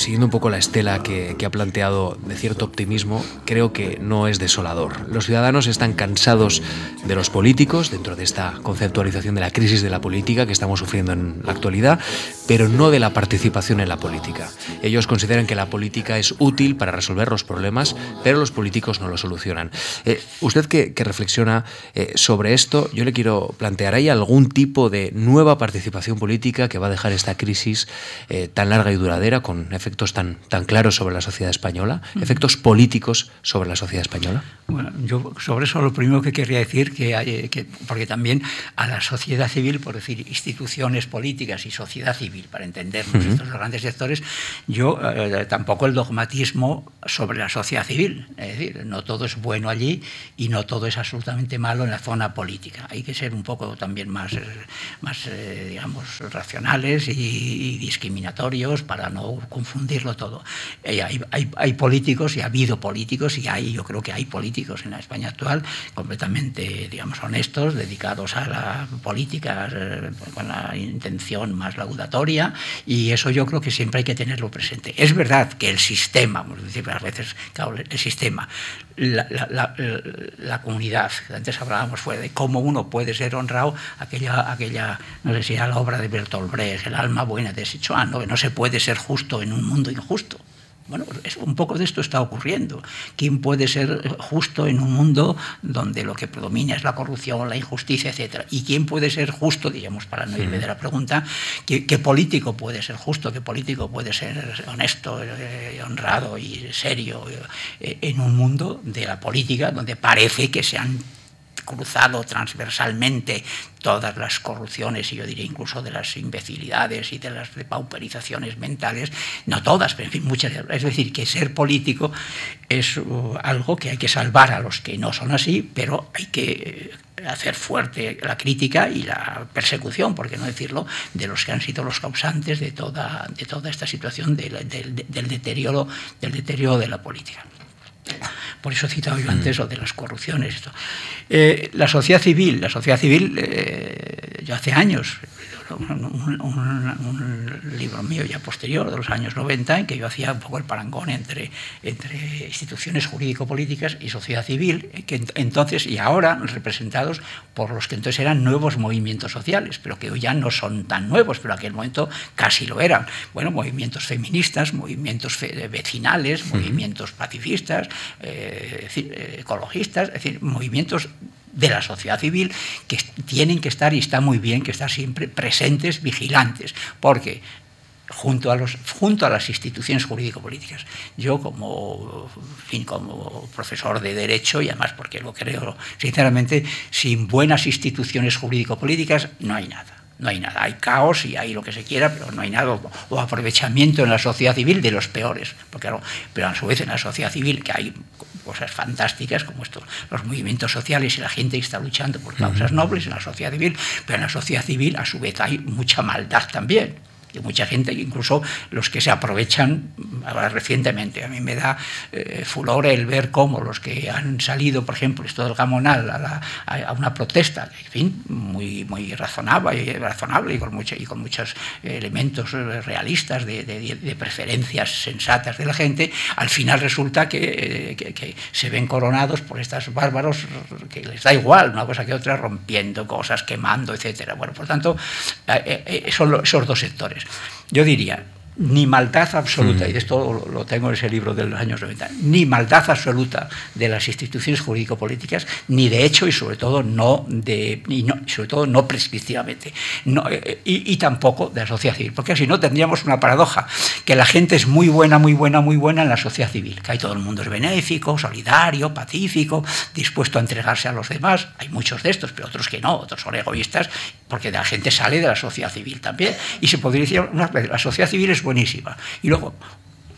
siguiendo un poco la estela que, ha planteado de cierto optimismo, creo que no es desolador. Los ciudadanos están cansados de los políticos dentro de esta conceptualización de la crisis de la política que estamos sufriendo en la actualidad, pero no de la participación en la política. Ellos consideran que la política es útil para resolver los problemas, pero los políticos no lo solucionan. Eh, usted que, reflexiona eh, sobre esto, yo le quiero plantear, ¿hay algún tipo de nueva participación política que va a dejar esta crisis eh, tan larga y duradera con efectos efectos tan, tan claros sobre la sociedad española? ¿Efectos políticos sobre la sociedad española? Bueno, yo sobre eso lo primero que querría decir, que, hay, que porque también a la sociedad civil, por decir instituciones políticas y sociedad civil, para entendernos estos grandes sectores, yo eh, tampoco el dogmatismo sobre la sociedad civil. Es decir, no todo es bueno allí y no todo es absolutamente malo en la zona política. Hay que ser un poco también más, más eh, digamos, racionales y, discriminatorios para no confundirlo todo. Eh, hay, hay, hay, políticos y ha habido políticos y hay, yo creo que hay políticos en la España actual completamente, digamos, honestos, dedicados a la política eh, con la intención más laudatoria y eso yo creo que siempre hay que tenerlo presente. Es verdad que el sistema, vamos a decir, a veces, el sistema, la, comunidad, antes hablábamos fue de cómo uno puede ser honrado, aquella, aquella no sé si era la obra de Bertolt Brecht, el alma buena de Sichuan, ¿no? no se puede ser justo en un mundo injusto. Bueno, un poco de esto está ocurriendo. ¿Quién puede ser justo en un mundo donde lo que predomina es la corrupción, la injusticia, etcétera? ¿Y quién puede ser justo, digamos, para no irme de la pregunta, ¿qué, político puede ser justo, qué político puede ser honesto, eh, honrado y serio eh, en un mundo de la política donde parece que se han cruzado transversalmente todas las corrupciones y yo diría incluso de las imbecilidades y de las pauperizaciones mentales, no todas, pero en fin, muchas. Es decir, que ser político es uh, algo que hay que salvar a los que no son así, pero hay que hacer fuerte la crítica y la persecución, por qué no decirlo, de los que han sido los causantes de toda, de toda esta situación del, deterioro, del deterioro de la política. Por eso he citado yo antes lo de las corrupciones. Eh, la sociedad civil, la sociedad civil, eh, yo hace años, un, libro mío ya posterior, de los años 90, en que yo hacía un poco el parangón entre, entre instituciones jurídico-políticas y sociedad civil, que entonces y ahora representados por los que entonces eran nuevos movimientos sociales, pero que hoy ya no son tan nuevos, pero en aquel momento casi lo eran. Bueno, movimientos feministas, movimientos vecinales, movimientos pacifistas, eh, ecologistas, es decir, movimientos de la sociedad civil que tienen que estar, y está muy bien, que estar siempre presentes, vigilantes, porque junto a, los, junto a las instituciones jurídico-políticas. Yo como, como profesor de Derecho, y además porque lo creo sinceramente, sin buenas instituciones jurídico-políticas no hay nada. No hay nada, hay caos y hay lo que se quiera, pero no hay nada, o aprovechamiento en la sociedad civil de los peores, porque pero a su vez en la sociedad civil que hay cosas fantásticas como esto, los movimientos sociales y la gente que está luchando por causas nobles en la sociedad civil, pero en la sociedad civil a su vez hay mucha maldad también de mucha gente, incluso los que se aprovechan ahora recientemente. A mí me da eh, furor el ver cómo los que han salido, por ejemplo, esto del Gamonal, a, una protesta, en fin, muy, muy razonable, razonable y, con mucho, y con muchos elementos realistas de, preferencias sensatas de la gente, al final resulta que, que, se ven coronados por estos bárbaros que les da igual una cosa que otra, rompiendo cosas, quemando, etc. Bueno, por tanto, eh, eh, son esos dos sectores. Yo diría, ni maldad absoluta, y de esto lo tengo en ese libro de los años 90, ni maldad absoluta de las instituciones jurídico-políticas, ni de hecho y sobre todo no, de, y no, sobre todo no prescriptivamente, no, eh, y, y, tampoco de la sociedad civil, porque si no tendríamos una paradoja, que la gente es muy buena, muy buena, muy buena en la sociedad civil, que hay todo el mundo es benéfico, solidario, pacífico, dispuesto a entregarse a los demás, hay muchos de estos, pero otros que no, otros son egoístas, porque la gente sale de la sociedad civil también, y se podría decir, una, la sociedad civil es buenísima. Y luego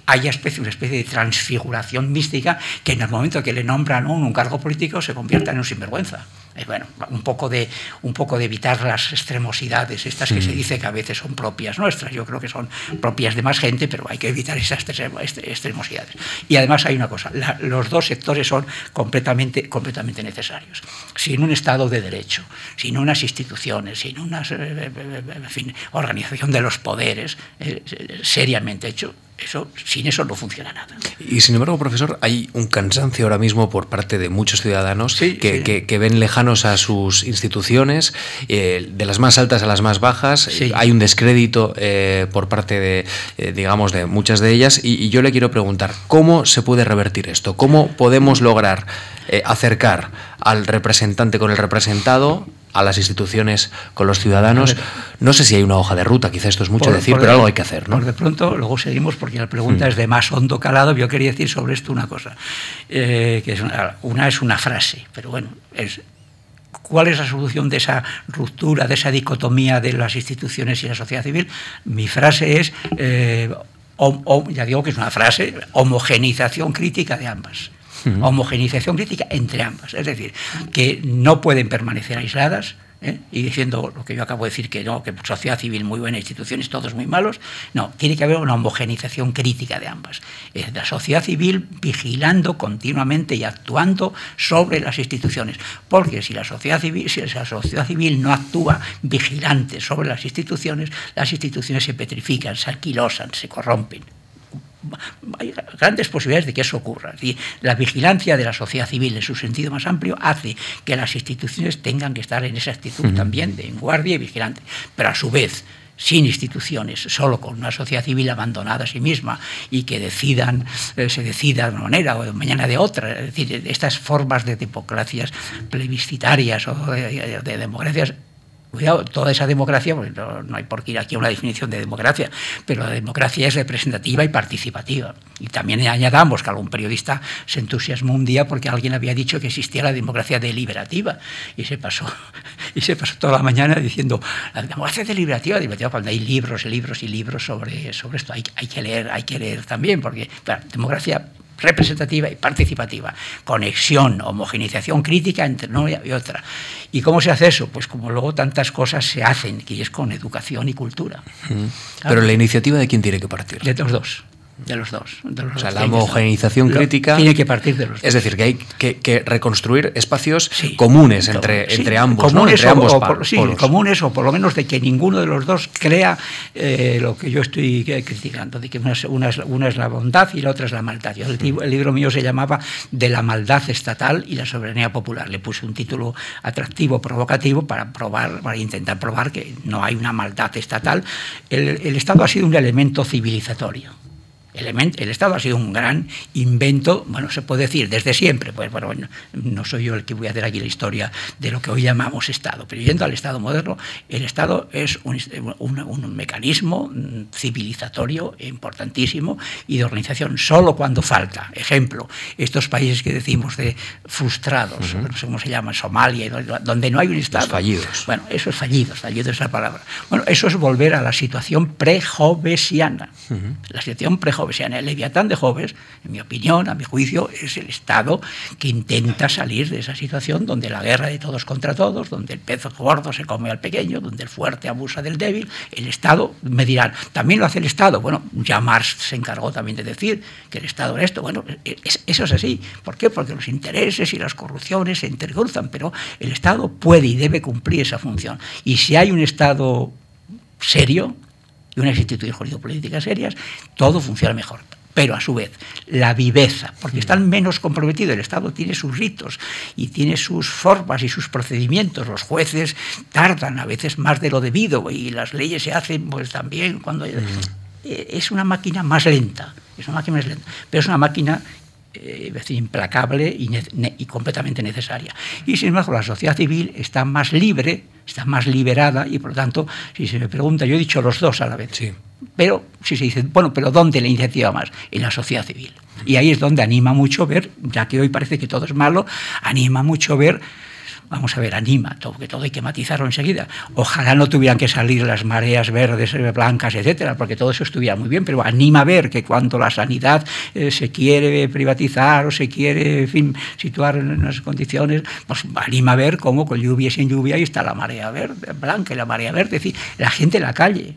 hay una especie de transfiguración mística que en el momento que le nombran un cargo político se convierta en un sinvergüenza. Eh, bueno, un poco, de, un poco de evitar las extremosidades, estas que se dice que a veces son propias nuestras. Yo creo que son propias de más gente, pero hay que evitar esas extremosidades. Y además hay una cosa, los dos sectores son completamente, completamente necesarios. Sin un Estado de Derecho, sin unas instituciones, sin una eh, eh, organización de los poderes seriamente hecho, eso, sin eso no funciona nada. Y sin embargo, profesor, hay un cansancio ahora mismo por parte de muchos ciudadanos que, que, ven lejanos a sus instituciones, eh, de las más altas a las más bajas. Hay un descrédito eh, por parte de, eh, digamos, de muchas de ellas. Y, yo le quiero preguntar, ¿cómo se puede revertir esto? ¿Cómo podemos lograr acercar al representante con el representado a las instituciones con los ciudadanos. No sé si hay una hoja de ruta, quizá esto es mucho decir, pero algo hay que hacer. ¿no? Por de pronto, luego seguimos porque la pregunta mm. es de más hondo calado. Yo quería decir sobre esto una cosa, eh, que es una, es una frase, pero bueno, es ¿Cuál es la solución de esa ruptura, de esa dicotomía de las instituciones y la sociedad civil? Mi frase es, eh, ya digo que es una frase, homogenización crítica de ambas. Homogenización crítica entre ambas. Es decir, que no pueden permanecer aisladas, ¿eh? y diciendo lo que yo acabo de decir, que no, que sociedad civil muy buena, instituciones todos muy malos. No, tiene que haber una homogenización crítica de ambas. La sociedad civil vigilando continuamente y actuando sobre las instituciones. Porque si la sociedad civil, si la sociedad civil no actúa vigilante sobre las instituciones, las instituciones se petrifican, se alquilosan, se corrompen hay grandes posibilidades de que eso ocurra. la vigilancia de la sociedad civil en su sentido más amplio hace que las instituciones tengan que estar en esa actitud también de guardia y vigilante. Pero a su vez, sin instituciones, solo con una sociedad civil abandonada a sí misma y que decidan, eh, se decida de una manera o de mañana de otra. Es decir, estas formas de democracias plebiscitarias o de democracias Cuidado, toda esa democracia, porque no, hay por qué ir aquí a una definición de democracia, pero la democracia es representativa y participativa. Y también añadamos que algún periodista se entusiasmó un día porque alguien había dicho que existía la democracia deliberativa. Y se pasó, y se pasó toda la mañana diciendo, la democracia deliberativa, deliberativa cuando hay libros y libros y libros sobre, sobre esto. Hay, hay que leer, hay que leer también, porque la democracia representativa y participativa, conexión, homogenización crítica entre una y otra. ¿Y cómo se hace eso? Pues como luego tantas cosas se hacen, que es con educación y cultura. Pero la iniciativa de quién tiene que partir? De los dos de los dos. o sea, la homogenización crítica. Tiene que partir de los dos. Es decir, que hay que, reconstruir espacios comunes entre, entre ambos. Comunes, ambos o, sí, comunes, o por lo menos de que ninguno de los dos crea eh, lo que yo estoy criticando, de que una, una, es, la bondad y la otra es la maldad. el, el, libro mío se llamaba De la maldad estatal y la soberanía popular. Le puse un título atractivo, provocativo, para, probar, para intentar probar que no hay una maldad estatal. el Estado ha sido un elemento civilizatorio el Estado ha sido un gran invento, bueno, se puede decir desde siempre, pues bueno, no soy yo el que voy a hacer aquí la historia de lo que hoy llamamos Estado, pero yendo al Estado moderno, el Estado es un, mecanismo civilizatorio importantísimo y de organización solo cuando falta. Ejemplo, estos países que decimos de frustrados, no sé cómo se llama, Somalia, donde no hay un Estado. fallidos. Bueno, eso es fallidos, fallido es la palabra. Bueno, eso es volver a la situación pre-jovesiana. La situación pre en El Leviatán de Joves, en mi opinión, a mi juicio, es el Estado que intenta salir de esa situación donde la guerra de todos contra todos, donde el pez gordo se come al pequeño, donde el fuerte abusa del débil. El Estado, me dirán, también lo hace el Estado. Bueno, ya Marx se encargó también de decir que el Estado era esto. Bueno, eso es así. ¿Por qué? Porque los intereses y las corrupciones se intercruzan, pero el Estado puede y debe cumplir esa función. Y si hay un Estado serio, y unas instituciones jurídico-políticas serias, todo funciona mejor. Pero a su vez, la viveza, porque están menos comprometidos, el Estado tiene sus ritos y tiene sus formas y sus procedimientos. Los jueces tardan a veces más de lo debido y las leyes se hacen pues también cuando... Eh, es una máquina más lenta, es una máquina más lenta, pero es una máquina eh, implacable y, completamente necesaria. Y sin embargo, la sociedad civil está más libre, está más liberada y por lo tanto, si se me pregunta, yo he dicho los dos a la vez. Sí. Pero si se dice, bueno, pero ¿dónde la iniciativa más? En la sociedad civil. Y ahí es donde anima mucho ver, ya que hoy parece que todo es malo, anima mucho ver vamos a ver, anima, todo, que todo hay que matizarlo enseguida. Ojalá no tuvieran que salir las mareas verdes, eh, blancas, etcétera, porque todo eso estuviera muy bien, pero anima a ver que cuando la sanidad eh, se quiere privatizar o se quiere, situar en unas condiciones, pues anima a ver cómo con lluvia y sin lluvia ahí está la marea verde, blanca y la marea verde, es decir, la gente en la calle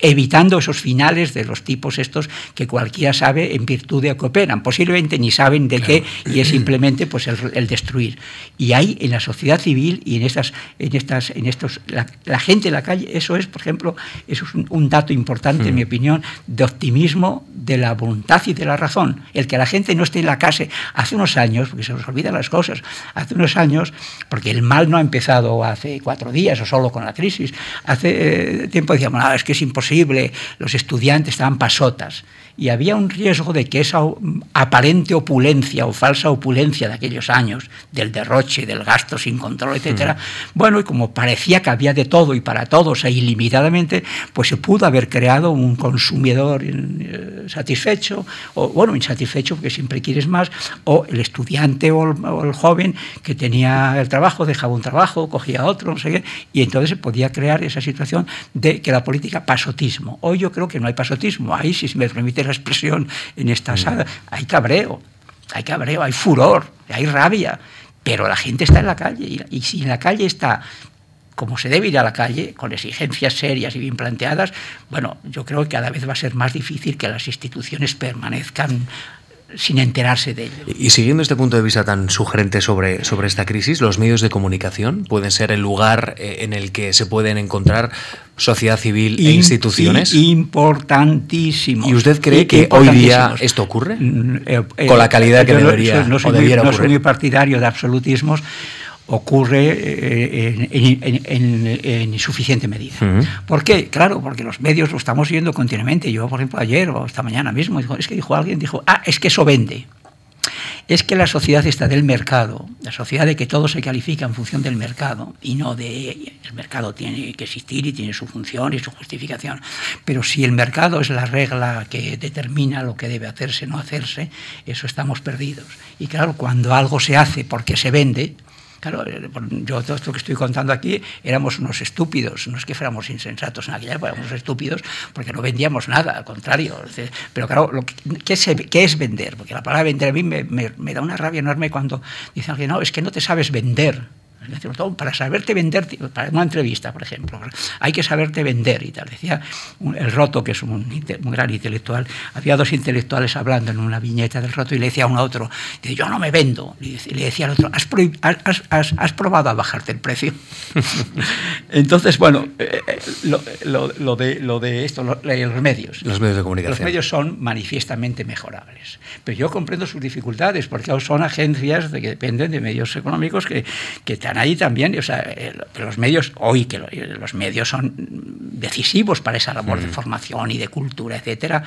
evitando esos finales de los tipos estos que cualquiera sabe en virtud de que operan. Posiblemente ni saben de qué y es simplemente pues el, destruir. Y hay en la sociedad civil y en estas, en estas, en estos, la, gente en la calle, eso es, por ejemplo, eso es un, dato importante, en mi mm. opinión, de optimismo de la voluntad y de la razón. El que la gente no esté en la casa hace unos años, porque se nos olvidan las cosas, hace unos años, porque el mal no ha empezado hace cuatro días o solo con la crisis, hace eh, tiempo decíamos, ah, es que es imposible los estudiantes estaban pasotas y había un riesgo de que esa aparente opulencia o falsa opulencia de aquellos años, del derroche, del gasto sin control, etcétera, bueno, y como parecía que había de todo y para todos e ilimitadamente, pues se pudo haber creado un consumidor eh, satisfecho, o bueno, insatisfecho porque siempre quieres más, o el estudiante o el, joven que tenía el trabajo, dejaba un trabajo, cogía otro, no sé qué, y entonces se podía crear esa situación de que la política pasotismo. Hoy yo creo que no hay pasotismo, ahí, si me permite la expresión en esta mm. sala, hay cabreo, hay cabreo, hay furor, hay rabia, pero la gente está en la calle y, si en la calle está como se debe ir a la calle, con exigencias serias y bien planteadas, bueno, yo creo que cada vez va a ser más difícil que las instituciones permanezcan sin enterarse de ello. Y siguiendo este punto de vista tan sugerente sobre, sobre esta crisis, los medios de comunicación pueden ser el lugar eh, en el que se pueden encontrar sociedad civil e instituciones. Importantísimo. ¿Y usted cree que hoy día esto ocurre? Mm, eh, eh, Con la calidad que debería no o debiera ocurrir. No soy muy partidario de absolutismos ocurre eh, en, insuficiente medida. ¿Por qué? Claro, porque los medios lo estamos viendo continuamente. Yo, por ejemplo, ayer o esta mañana mismo, es que dijo alguien, dijo, ah, es que eso vende. Es que la sociedad está del mercado, la sociedad de que todo se califica en función del mercado y no de el mercado tiene que existir y tiene su función y su justificación. Pero si el mercado es la regla que determina lo que debe hacerse, no hacerse, eso estamos perdidos. Y claro, cuando algo se hace porque se vende, Claro, eh, yo todo esto que estoy contando aquí éramos unos estúpidos, no es que fuéramos insensatos en aquella época, éramos estúpidos porque no vendíamos nada, al contrario. Pero claro, lo que, ¿qué, es, vender? Porque la palabra vender a mí me, me da una rabia enorme cuando dicen que no, es que no te sabes vender. Para saberte vender, para una entrevista, por ejemplo, hay que saberte vender y tal. Decía el Roto, que es un, gran intelectual, había dos intelectuales hablando en una viñeta del Roto y le decía a uno a otro, dice, yo no me vendo. Y le decía al otro, ¿has, probado a bajarte el precio? Entonces, bueno, eh, eh, lo, de, lo de esto, los medios. Los medios de comunicación. Los medios son manifiestamente mejorables. Pero yo comprendo sus dificultades, porque son agencias que dependen de medios económicos que, que te ahí también, o sea, eh, los medios, hoy que los medios son decisivos para esa labor de formación y de cultura, etcétera,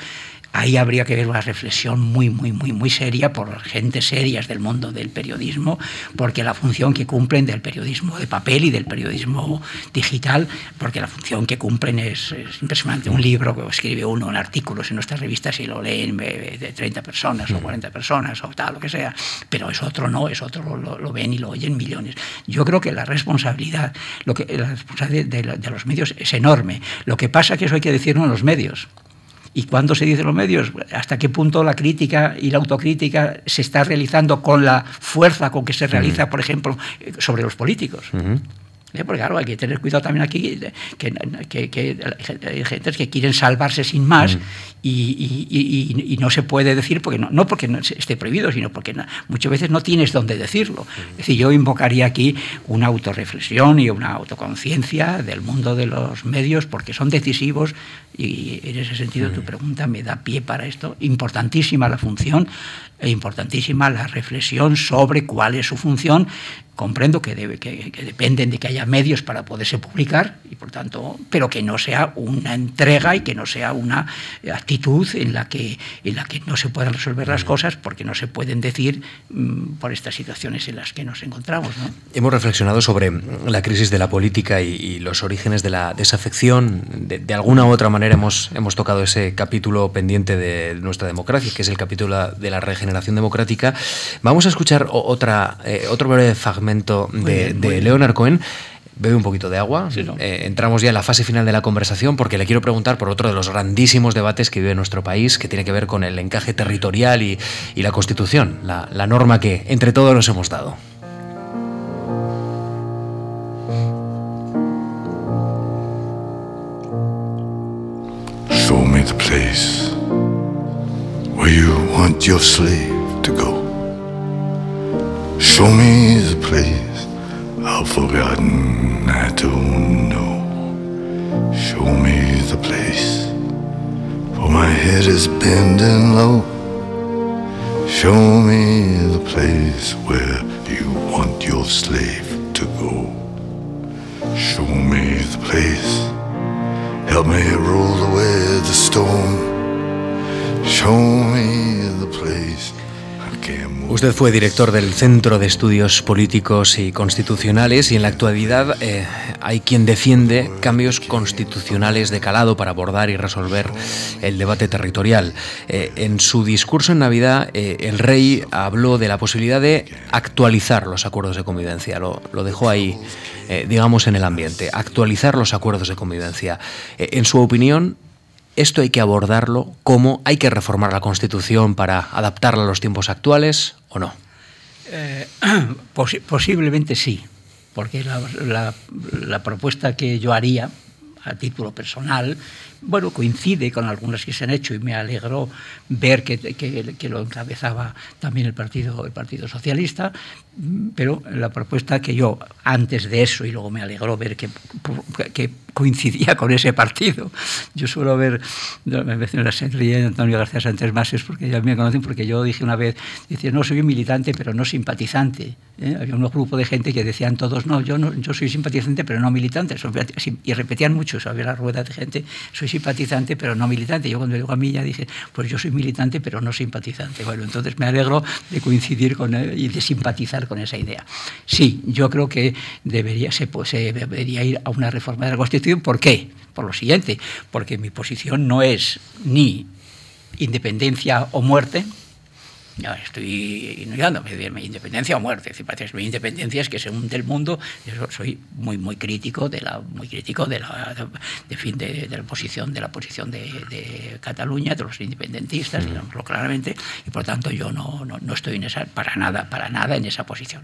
ahí habría que ver una reflexión muy, muy, muy, muy seria por gente serias del mundo del periodismo, porque la función que cumplen del periodismo de papel y del periodismo digital, porque la función que cumplen es, impresionante. Un libro que escribe uno en artículos en nuestras revistas y lo leen de 30 personas o 40 personas o tal, lo que sea, pero es otro no, es otro lo, lo ven y lo oyen millones. Yo creo que la responsabilidad, lo que, la responsabilidad de, de los medios es enorme. Lo que pasa es que eso hay que decirlo en los medios. ¿Y cuándo se dice los medios? ¿Hasta qué punto la crítica y la autocrítica se está realizando con la fuerza con que se realiza, por ejemplo, sobre los políticos? ¿Eh? Porque claro, hay que tener cuidado también aquí, que, hay gente que quieren salvarse sin más y, no se puede decir, porque no, no porque esté prohibido, sino porque muchas veces no tienes dónde decirlo. Es decir, yo invocaría aquí una autorreflexión y una autoconciencia del mundo de los medios, porque son decisivos y en ese sentido tu pregunta me da pie para esto. Importantísima la función e importantísima la reflexión sobre cuál es su función. Comprendo que, debe, que, dependen de que haya medios para poderse publicar, y por tanto, pero que no sea una entrega y que no sea una actitud en la que, en la que no se puedan resolver las cosas porque no se pueden decir mm, por estas situaciones en las que nos encontramos. Hemos reflexionado sobre la crisis de la política y, los orígenes de la desafección. De, de, alguna u otra manera hemos, hemos tocado ese capítulo pendiente de nuestra democracia, que es el capítulo de la regeneración Generación Democrática. Vamos a escuchar otra, eh, otro breve fragmento de, Leonard Cohen bebe un poquito de agua. Eh, entramos ya en la fase final de la conversación porque le quiero preguntar por otro de los grandísimos debates que vive nuestro país, que tiene que ver con el encaje territorial y, la Constitución, la, la, norma que entre todos nos hemos dado. Show me the place. where you want your slave to go. Show me the place I've forgotten I don't know. Show me the place, for my head is bending low. Show me the place where you want your slave to go. Show me the place Help me roll away the storm. Show me the place. Usted fue director del Centro de Estudios Políticos y Constitucionales y en la actualidad eh, hay quien defiende cambios constitucionales de calado para abordar y resolver el debate territorial. Eh, en su discurso en Navidad, eh, el rey habló de la posibilidad de actualizar los acuerdos de convivencia. Lo, lo dejó ahí, digamos, en el ambiente. Actualizar los acuerdos de convivencia. En su opinión, ¿Esto hay que abordarlo como hay que reformar la Constitución para adaptarla a los tiempos actuales o no? Eh, posi posiblemente sí, porque la, propuesta que yo haría a título personal, bueno, coincide con algunas que se han hecho y me alegró ver que, lo encabezaba también el Partido, el Partido Socialista, pero la propuesta que yo, antes de eso, y luego me alegró ver que coincidía con ese partido. Yo suelo ver, veces se ríe Antonio García Sánchez Mases porque ya me conocen, porque yo dije una vez, decía, no, soy un militante, pero no simpatizante. ¿Eh? Había un grupo de gente que decían todos, no, yo, no, yo soy simpatizante, pero no militante. Y repetían mucho, había la rueda de gente, soy simpatizante, pero no militante. Yo cuando llego a mí ya dije, pues yo soy militante, pero no simpatizante. Bueno, entonces me alegro de coincidir con él y de simpatizar con esa idea. Sí, yo creo que debería, se, pues, se debería ir a una reforma de la Constitución ¿Por qué? Por lo siguiente, porque mi posición no es ni independencia o muerte, no, estoy ignorando, mi independencia o muerte. Es decir, mi independencia es que según del mundo, yo soy muy muy crítico de la muy crítico de la de, fin de, de la posición de la posición de, de, Cataluña, de los independentistas, mm. digámoslo claramente, y por tanto yo no, no, no, estoy en esa para nada para nada en esa posición.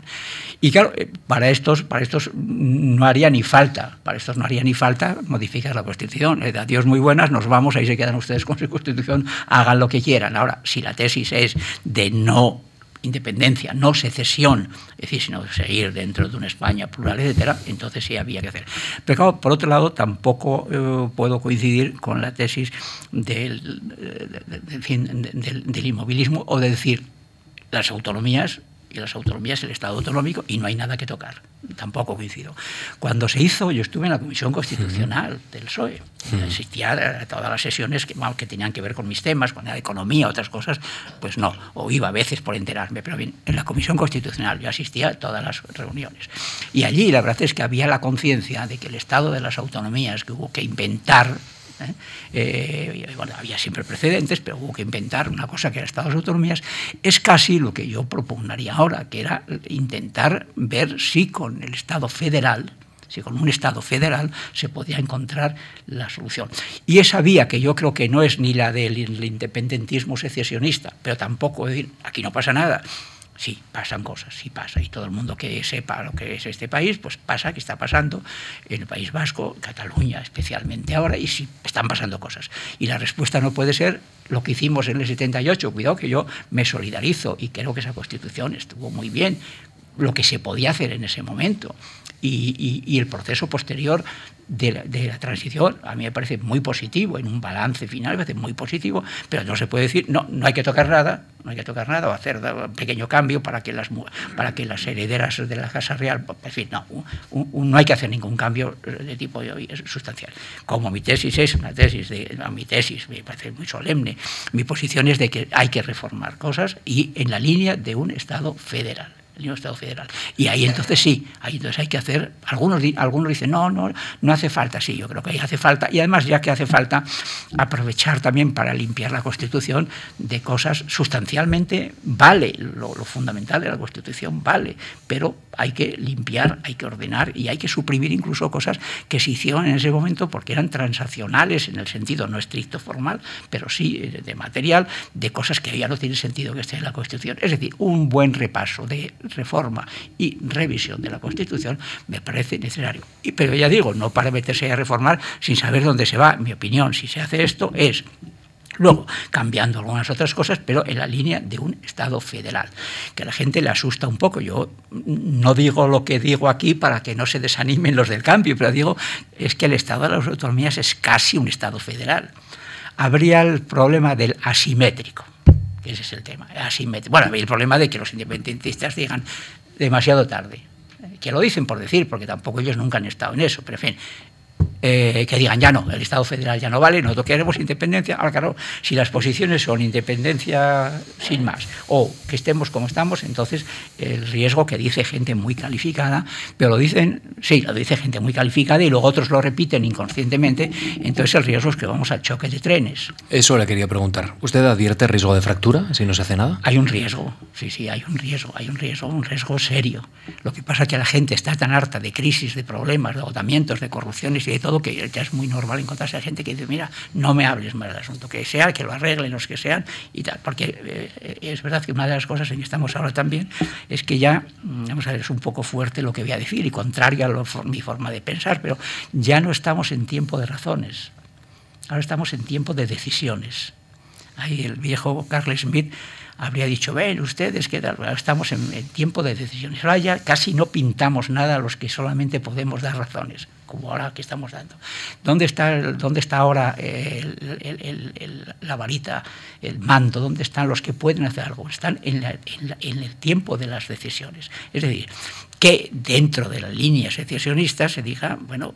Y claro, eh, para estos para estos no haría ni falta, para estos no haría ni falta modificar la Constitución. Adiós muy buenas, nos vamos, ahí se quedan ustedes con su Constitución, hagan lo que quieran. Ahora, si la tesis es de no independencia, no secesión, es decir, sino seguir dentro de una España plural, etcétera, entonces sí había que hacer. Pero por otro lado, tampoco eh, puedo coincidir con la tesis del, del, del inmovilismo o de decir las autonomías y las autonomías el Estado autonómico y no hay nada que tocar. Tampoco coincido. Cuando se hizo, yo estuve en la Comisión Constitucional del PSOE. Existía todas las sesiones que, que, tenían que ver con mis temas, con la economía, otras cosas, pues no. O iba a veces por enterarme, pero bien, en la Comisión Constitucional yo asistía a todas las reuniones. Y allí la verdad es que había la conciencia de que el Estado de las autonomías, que hubo que inventar ¿eh? Eh, bueno, había siempre precedentes, pero hubo que inventar una cosa que era Estados Autonomías, es casi lo que yo propugnaría ahora, que era intentar ver si con el Estado federal, si con un Estado federal se podía encontrar la solución. Y esa vía, que yo creo que no es ni la del independentismo secesionista, pero tampoco decir, aquí no pasa nada, Sí, pasan cosas, sí pasa. Y todo el mundo que sepa lo que es este país, pues pasa que está pasando en el País Vasco, Cataluña especialmente ahora, y sí, están pasando cosas. Y la respuesta no puede ser lo que hicimos en el 78. Cuidado que yo me solidarizo y creo que esa constitución estuvo muy bien, lo que se podía hacer en ese momento. Y, y, y el proceso posterior de la, de la, transición a mí me parece muy positivo, en un balance final me parece muy positivo, pero no se puede decir, no, no hay que tocar nada, no hay que tocar nada, o hacer un pequeño cambio para que las, para que las herederas de la Casa Real, en fin, no, no hay que hacer ningún cambio de tipo sustancial. Como mi tesis es una tesis, de, mi tesis me parece muy solemne, mi posición es de que hay que reformar cosas y en la línea de un Estado federal el Estado federal. Y ahí entonces sí, ahí entonces hay que hacer, algunos, algunos dicen, no, no, no hace falta, sí, yo creo que ahí hace falta, y además ya que hace falta aprovechar también para limpiar la Constitución de cosas sustancialmente, vale, lo, lo fundamental de la Constitución vale, pero hay que limpiar, hay que ordenar y hay que suprimir incluso cosas que se hicieron en ese momento porque eran transaccionales en el sentido no estricto formal, pero sí de material, de cosas que ya no tiene sentido que estén en la Constitución. Es decir, un buen repaso de reforma y revisión de la Constitución me parece necesario. Y, pero ya digo, no para meterse a reformar sin saber dónde se va. Mi opinión, si se hace esto, es Luego, cambiando algunas otras cosas, pero en la línea de un Estado federal, que a la gente le asusta un poco. Yo no digo lo que digo aquí para que no se desanimen los del cambio, pero digo es que el Estado de las autonomías es casi un Estado federal. Habría el problema del asimétrico, ese es el tema. Bueno, el problema de que los independentistas digan demasiado tarde, que lo dicen por decir, porque tampoco ellos nunca han estado en eso, pero en fin, eh, que digan ya no, el Estado federal ya no vale, nosotros queremos independencia. Ahora, claro, si las posiciones son independencia sin más o que estemos como estamos, entonces el riesgo que dice gente muy calificada, pero lo dicen, sí, lo dice gente muy calificada y luego otros lo repiten inconscientemente, entonces el riesgo es que vamos al choque de trenes. Eso le quería preguntar. ¿Usted advierte riesgo de fractura si no se hace nada? Hay un riesgo, sí, sí, hay un riesgo, hay un riesgo, un riesgo serio. Lo que pasa es que la gente está tan harta de crisis, de problemas, de agotamientos, de corrupciones y de todo, que ya es muy normal encontrarse a gente que dice, mira, no me hables más del asunto, que sea, que lo arreglen los que sean y tal. Porque eh, es verdad que una de las cosas en que estamos ahora también es que ya, mm, vamos a ver, es un poco fuerte lo que voy a decir y contrario a mi forma de pensar, pero ya no estamos en tiempo de razones, ahora estamos en tiempo de decisiones. Ahí el viejo Carl Smith habría dicho, ven ustedes que estamos en, tiempo de decisiones. Ahora casi no pintamos nada a los que solamente podemos dar razones, como ahora que estamos dando. ¿Dónde está, dónde está ahora la varita, el mando? ¿Dónde están los que pueden hacer algo? Están en, en el tiempo de las decisiones. Es decir, que dentro de las líneas secesionistas se diga, bueno,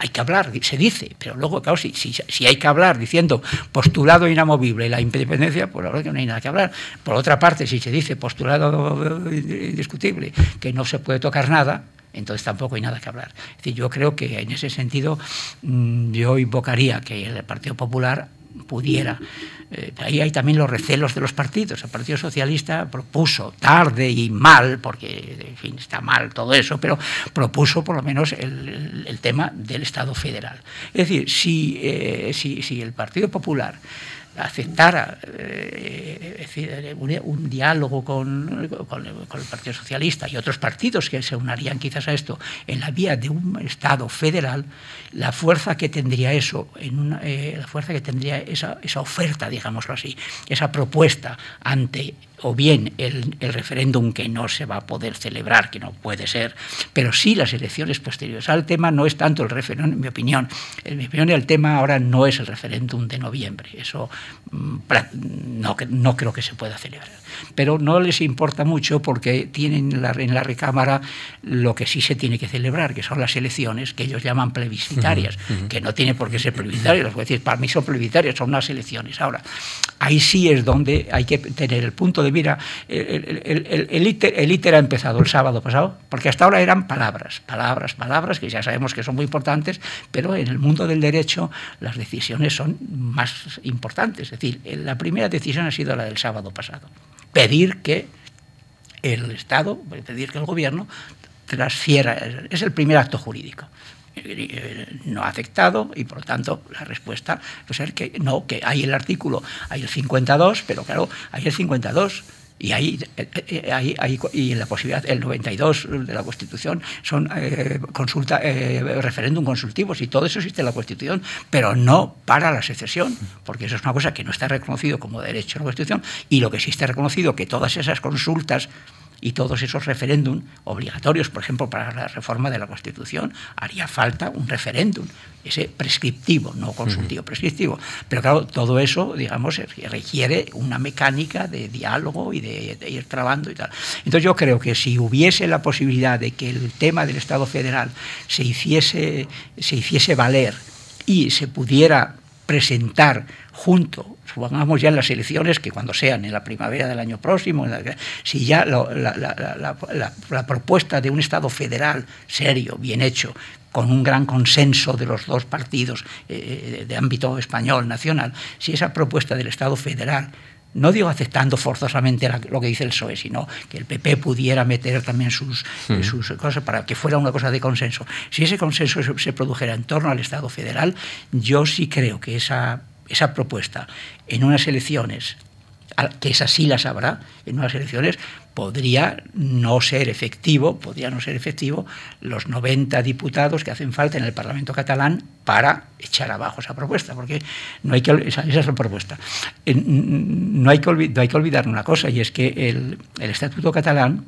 hay que hablar, se dice, pero luego, claro, si, hay que hablar diciendo postulado inamovible la independencia, pues la verdad que no hay nada que hablar. Por otra parte, si se dice postulado indiscutible, que no se puede tocar nada, entonces tampoco hay nada que hablar. Es decir, yo creo que en ese sentido mm, yo invocaría que el Partido Popular pudiera. Eh, ahí hay también los recelos de los partidos. El Partido Socialista propuso, tarde y mal, porque en fin, está mal todo eso, pero propuso por lo menos el, tema del Estado federal. Es decir, si, eh, si, si el Partido Popular aceptara eh, un, diálogo con, el Partido Socialista y otros partidos que se unarían quizás a esto en la vía de un Estado federal, la fuerza que tendría eso, en eh, la fuerza que tendría esa, esa oferta, digámoslo así, esa propuesta ante o bien el, referéndum que no se va a poder celebrar, que no puede ser, pero sí las elecciones posteriores. Ahora el tema no es tanto el referéndum, en mi opinión. En mi opinión el tema ahora no es el referéndum de noviembre. Eso mm, no, no creo que se pueda celebrar pero no les importa mucho porque tienen en la, recámara lo que sí se tiene que celebrar, que son las elecciones que ellos llaman plebiscitarias, que no tiene por qué ser plebiscitarias, a decir, para mí son plebiscitarias, son unas elecciones. Ahora, ahí sí es donde hay que tener el punto de mira, el, el, el, ITER, ha empezado el sábado pasado, porque hasta ahora eran palabras, palabras, palabras, que ya sabemos que son muy importantes, pero en el mundo del derecho las decisiones son más importantes. Es decir, la primera decisión ha sido la del sábado pasado pedir que el Estado, pedir que el gobierno transfiera, es el primer acto jurídico. No ha aceptado y por lo tanto la respuesta es que no, que hay el artículo, hay el 52, pero claro, hay el 52 y ahí, eh, eh, ahí, ahí, y la posibilidad, el 92 de la Constitución son eh, consulta, referéndum consultivos y todo eso existe en la Constitución, pero no para la secesión, porque eso es una cosa que no está reconocido como derecho en la Constitución y lo que sí está reconocido que todas esas consultas y todos esos referéndum obligatorios, por ejemplo, para la reforma de la Constitución, haría falta un referéndum, ese prescriptivo, no consultivo, prescriptivo. Pero claro, todo eso, digamos, requiere una mecánica de diálogo y de, ir trabando y tal. Entonces yo creo que si hubiese la posibilidad de que el tema del Estado federal se hiciese, se hiciese valer y se pudiera presentar junto, supongamos ya en las elecciones, que cuando sean en la primavera del año próximo, si ya la, propuesta de un Estado federal serio, bien hecho, con un gran consenso de los dos partidos eh, de ámbito español, nacional, si esa propuesta del Estado federal no digo aceptando forzosamente lo que dice el PSOE, sino que el PP pudiera meter también sus, hmm. sus cosas para que fuera una cosa de consenso. Si ese consenso se, produjera en torno al Estado federal, yo sí creo que esa, esa propuesta en unas elecciones, que esas sí las habrá, en unas elecciones podría no ser efectivo, podría no ser efectivo los 90 diputados que hacen falta en el Parlamento catalán para echar abajo esa propuesta, porque no hay que, esa, es la propuesta. No hay, que hay que olvidar una cosa, y es que el, el Estatuto catalán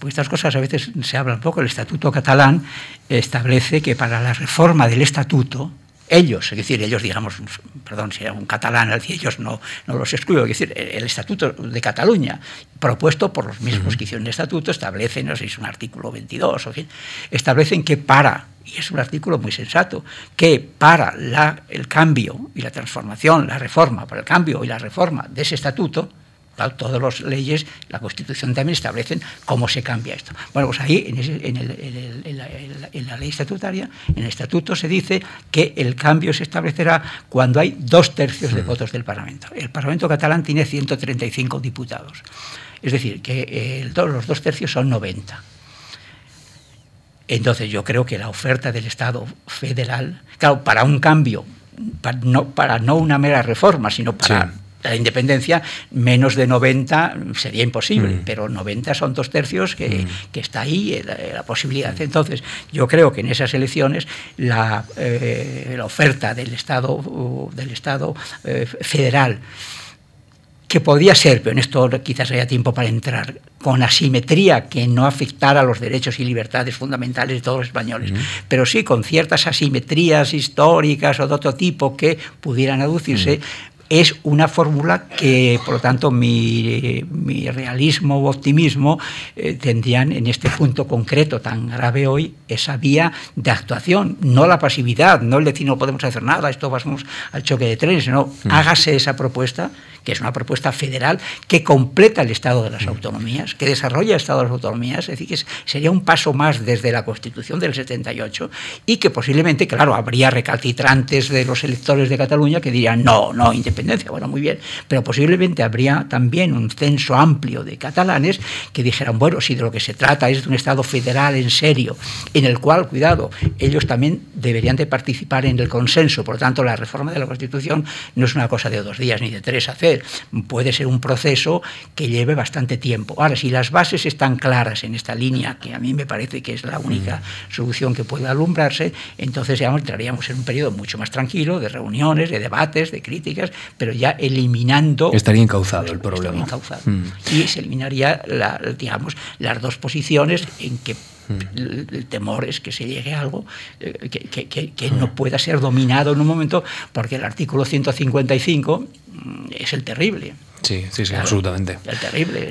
porque estas cosas a veces se habla un poco, el Estatuto catalán establece que para la reforma del Estatuto, ellos, es decir, ellos, digamos, perdón, si era un catalán, ellos no, no los excluyo, es decir, el Estatuto de Cataluña, propuesto por los mismos que hicieron el Estatuto, establecen, no sé si es un artículo 22, o fin, establecen que para, y es un artículo muy sensato, que para la, el cambio y la transformación, la reforma, para el cambio y la reforma de ese Estatuto, todas las leyes, la Constitución también establecen cómo se cambia esto. Bueno, pues ahí, en, la, ley estatutaria, en el estatuto se dice que el cambio se establecerá cuando hay dos tercios de votos del Parlamento. El Parlamento catalán tiene 135 diputados. Es decir, que eh, los dos tercios son 90. Entonces yo creo que la oferta del Estado federal, claro, para un cambio, para no, para no una mera reforma, sino para la independencia, menos de 90 sería imposible, mm. pero 90 son dos tercios que, mm. está ahí eh, la, posibilidad. Mm. Entonces, yo creo que en esas elecciones la, eh, la oferta del Estado, del Estado eh, federal que podía ser, pero en esto quizás haya tiempo para entrar, con asimetría que no afectara los derechos y libertades fundamentales de todos los españoles, pero sí con ciertas asimetrías históricas o de otro tipo que pudieran aducirse, es una fórmula que, por lo tanto, mi, realismo o optimismo eh, tendrían en este punto concreto tan grave hoy esa vía de actuación, no la pasividad, no el decir no podemos hacer nada, esto vamos al choque de trenes, sino mm. hágase esa propuesta que es una propuesta federal que completa el Estado de las Autonomías, que desarrolla el Estado de las Autonomías, es decir, que sería un paso más desde la Constitución del 78 y que posiblemente, claro, habría recalcitrantes de los electores de Cataluña que dirían no, no, independencia, bueno, muy bien, pero posiblemente habría también un censo amplio de catalanes que dijeran, bueno, si de lo que se trata es de un Estado federal en serio, en el cual, cuidado, ellos también deberían de participar en el consenso, por lo tanto, la reforma de la Constitución no es una cosa de dos días ni de tres hacer, Puede ser un proceso que lleve bastante tiempo. Ahora, si las bases están claras en esta línea, que a mí me parece que es la única solución que puede alumbrarse, entonces ya entraríamos en un periodo mucho más tranquilo de reuniones, de debates, de críticas, pero ya eliminando... Estaría encauzado el problema. Encauzado. Mm. Y se eliminaría, digamos, las dos posiciones en que el, temor es que se llegue a algo eh, que, no pueda ser dominado en un momento, porque el artículo 155 mm, es el terrible. Sí, sí, sí, absolutamente. Terrible.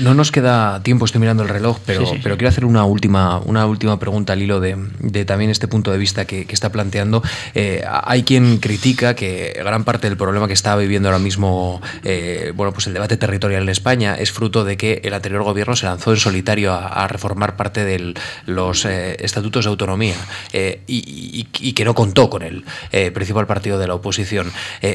No, nos queda tiempo, estoy mirando el reloj, pero, pero quiero hacer una última, una última pregunta al hilo de, también este punto de vista que, está planteando. Eh, hay quien critica que gran parte del problema que está viviendo ahora mismo eh, bueno, pues el debate territorial en España es fruto de que el anterior gobierno se lanzó en solitario a, reformar parte de los eh, estatutos de autonomía y, que no contó con el principal partido de la oposición.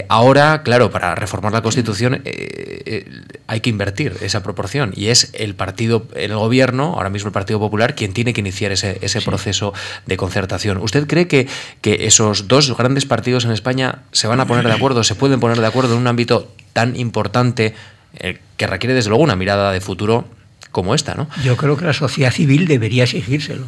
ahora, claro, para reformar la Constitución eh, hay que invertir esa proporción y es el partido, el gobierno, ahora mismo el Partido Popular, quien tiene que iniciar ese, proceso de concertación. ¿Usted cree que, que esos dos grandes partidos en España se van a poner de acuerdo, se pueden poner de acuerdo en un ámbito tan importante eh, que requiere desde luego una mirada de futuro como esta, ¿no? Yo creo que la sociedad civil debería exigírselo.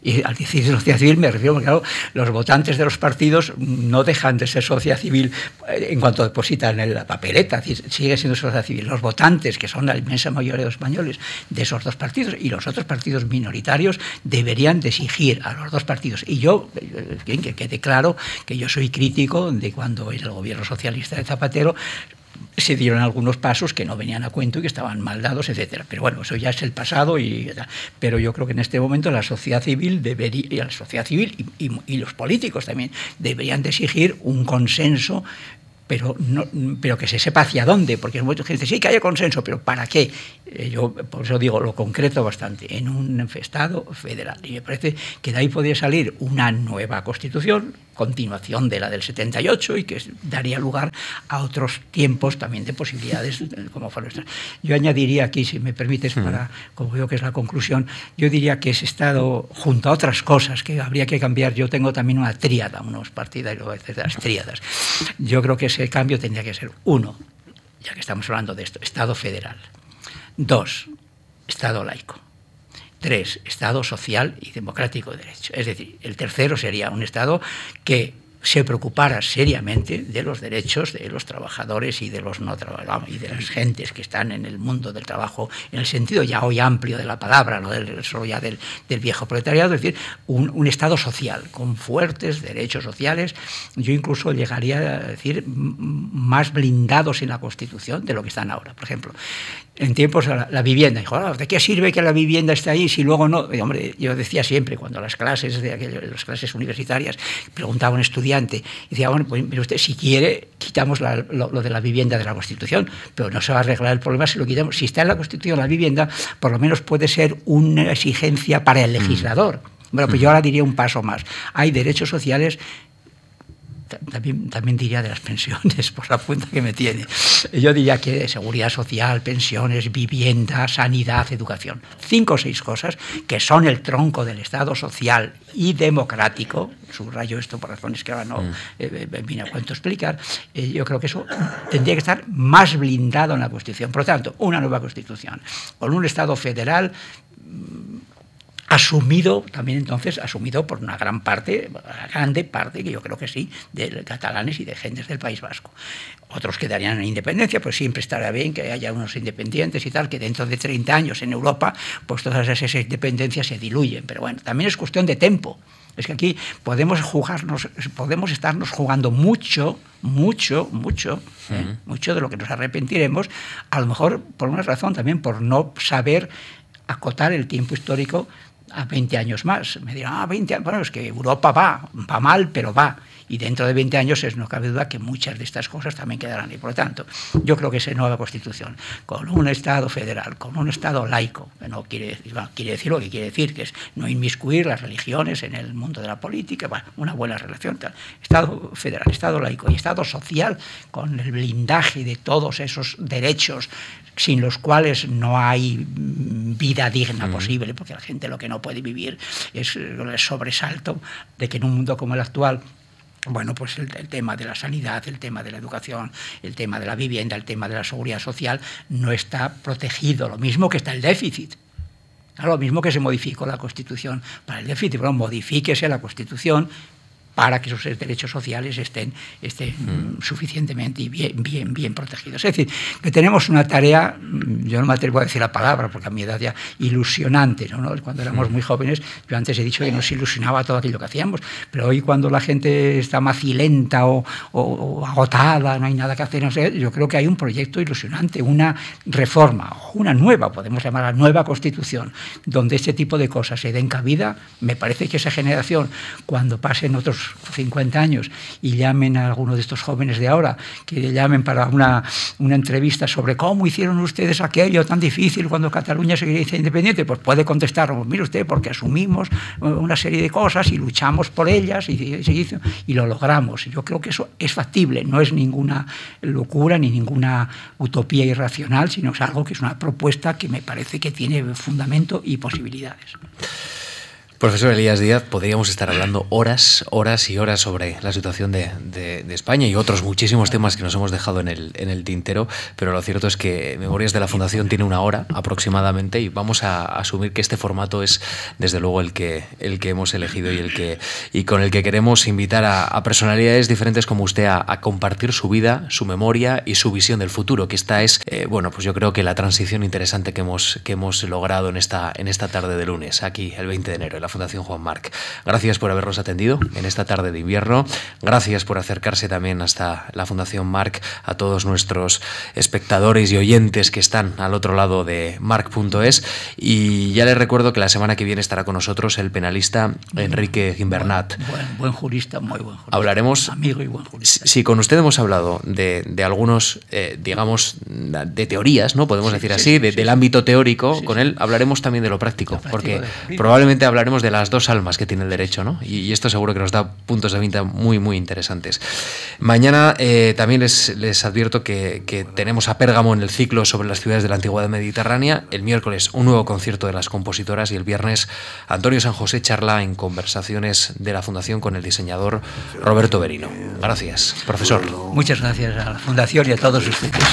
Y al decir sociedad civil me refiero, claro, los votantes de los partidos no dejan de ser sociedad civil eh, en cuanto depositan en la papeleta, sigue siendo sociedad civil. Los votantes, que son la inmensa mayoría de los españoles, de esos dos partidos y los otros partidos minoritarios, deberían de exigir a los dos partidos. Y yo, eh, que quede claro que yo soy crítico de cuando en el gobierno socialista de Zapatero se dieron algunos pasos que no venían a cuento y que estaban mal dados, etcétera. Pero bueno, eso ya es el pasado y pero yo creo que en este momento la sociedad civil debería, la sociedad civil y, los políticos también deberían de exigir un consenso pero, no, pero que se sepa hacia dónde, porque mucha gente dice, sí, que haya consenso, pero ¿para qué? Eh, yo por eso digo, lo concreto bastante, en un Estado federal. Y me parece que de ahí podría salir una nueva constitución, continuación de la del 78 y que daría lugar a otros tiempos también de posibilidades como fueron estas. Yo añadiría aquí, si me permites, para, como veo que es la conclusión, yo diría que ese Estado, junto a otras cosas que habría que cambiar, yo tengo también una tríada, unos partidarios de las tríadas. Yo creo que ese cambio tendría que ser uno, ya que estamos hablando de esto, Estado federal. Dos, Estado laico. Tres, Estado social y democrático de derecho. Es decir, el tercero sería un Estado que se preocupara seriamente de los derechos de los trabajadores y de los no trabajadores y de las gentes que están en el mundo del trabajo en el sentido ya hoy amplio de la palabra, no del, solo ya del, viejo proletariado, es decir, un, Estado social con fuertes derechos sociales, yo incluso llegaría a decir más blindados en la Constitución de lo que están ahora. Por ejemplo, en tiempos la, vivienda. Dijo, ah, ¿de qué sirve que la vivienda esté ahí si luego no? hombre, yo decía siempre, cuando las clases, de las clases universitarias, preguntaba a un estudiante, y decía, bueno, pues mire usted, si quiere, quitamos lo, de la vivienda de la Constitución, pero no se va a arreglar el problema si lo quitamos. Si está en la Constitución la vivienda, por lo menos puede ser una exigencia para el mm. legislador. Bueno, pues yo ahora diría un paso más. Hay derechos sociales también, también diría de las pensiones, por la cuenta que me tiene. Yo diría que seguridad social, pensiones, vivienda, sanidad, educación. Cinco o seis cosas que son el tronco del Estado social y democrático. Subrayo esto por razones que ahora no mm. eh, eh, vine a cuento explicar. Eh, yo creo que eso tendría que estar más blindado en la Constitución. Por lo tanto, una nueva Constitución con un Estado federal asumido también entonces, asumido por una gran parte, grande parte, que yo creo que sí, de catalanes y de gentes del País Vasco. Otros quedarían en independencia, pues siempre estará bien que haya unos independientes y tal, que dentro de 30 años en Europa, pues todas esas independencias se diluyen. Pero bueno, también es cuestión de tiempo. Es que aquí podemos jugarnos, podemos estarnos jugando mucho, mucho, mucho, ¿eh? mucho de lo que nos arrepentiremos, a lo mejor por una razón también, por no saber acotar el tiempo histórico a 20 años más. Me dirán, ah, 20 años, bueno, es que Europa va, va mal, pero va y dentro de 20 años es, no cabe duda que muchas de estas cosas también quedarán. Y por lo tanto, yo creo que esa nueva constitución, con un Estado federal, con un Estado laico, no quiere decir, quiere decir lo que quiere decir, que es no inmiscuir las religiones en el mundo de la política, una buena relación, tal. Estado federal, Estado laico y Estado social, con el blindaje de todos esos derechos sin los cuales no hay vida digna posible, porque la gente lo que no puede vivir es el sobresalto de que en un mundo como el actual bueno, pues el, tema de la sanidad, el tema de la educación, el tema de la vivienda, el tema de la seguridad social no está protegido, lo mismo que está el déficit. Lo mismo que se modificó la Constitución para el déficit, bueno, modifíquese la Constitución para que esos derechos sociales estén, estén mm. suficientemente y bien, bien, bien protegidos. Es decir, que tenemos una tarea, mm, yo no me atrevo a decir la palabra, porque a mi edad ya ilusionante, ¿no? cuando éramos mm. muy jóvenes, yo antes he dicho que nos ilusionaba todo aquello que hacíamos, pero hoy cuando la gente está macilenta o, o, agotada, no hay nada que hacer, no sé, yo creo que hay un proyecto ilusionante, una reforma, una nueva, podemos llamarla nueva constitución, donde este tipo de cosas se den cabida, me parece que esa generación, cuando pasen otros 50 años y llamen a alguno de estos jóvenes de ahora, que llamen para una, una entrevista sobre cómo hicieron ustedes aquello tan difícil cuando Cataluña se dice independiente, pues puede contestar, mire usted, porque asumimos una serie de cosas y luchamos por ellas y, y lo logramos. Yo creo que eso es factible, no es ninguna locura ni ninguna utopía irracional, sino es algo que es una propuesta que me parece que tiene fundamento y posibilidades. Profesor Elías Díaz, podríamos estar hablando horas, horas y horas sobre la situación de, España y otros muchísimos temas que nos hemos dejado en el, en el tintero, pero lo cierto es que Memorias de la Fundación tiene una hora aproximadamente y vamos a asumir que este formato es desde luego el que, el que hemos elegido y, el que, y con el que queremos invitar a, personalidades diferentes como usted a, compartir su vida, su memoria y su visión del futuro, que esta es, eh, bueno, pues yo creo que la transición interesante que hemos, que hemos logrado en esta, en esta tarde de lunes, aquí el 20 de enero. Fundación Juan Marc. Gracias por habernos atendido en esta tarde de invierno. Gracias por acercarse también hasta la Fundación Marc a todos nuestros espectadores y oyentes que están al otro lado de marc.es. Y ya les recuerdo que la semana que viene estará con nosotros el penalista Enrique Gimbernat. Buen, jurista, muy buen jurista. Hablaremos. Amigo y buen jurista. Si con usted hemos hablado de, algunos, eh, digamos, de teorías, ¿no? Podemos decir así, del ámbito teórico, con él hablaremos también de lo práctico, porque probablemente hablaremos de las dos almas que tiene el derecho, ¿no? Y, esto seguro que nos da puntos de vista muy, muy interesantes. Mañana eh, también les, les advierto que, que, tenemos a Pérgamo en el ciclo sobre las ciudades de la antigüedad mediterránea. El miércoles un nuevo concierto de las compositoras y el viernes Antonio San José charla en conversaciones de la Fundación con el diseñador Roberto Berino. Gracias, profesor. Muchas gracias a la Fundación y a todos ustedes.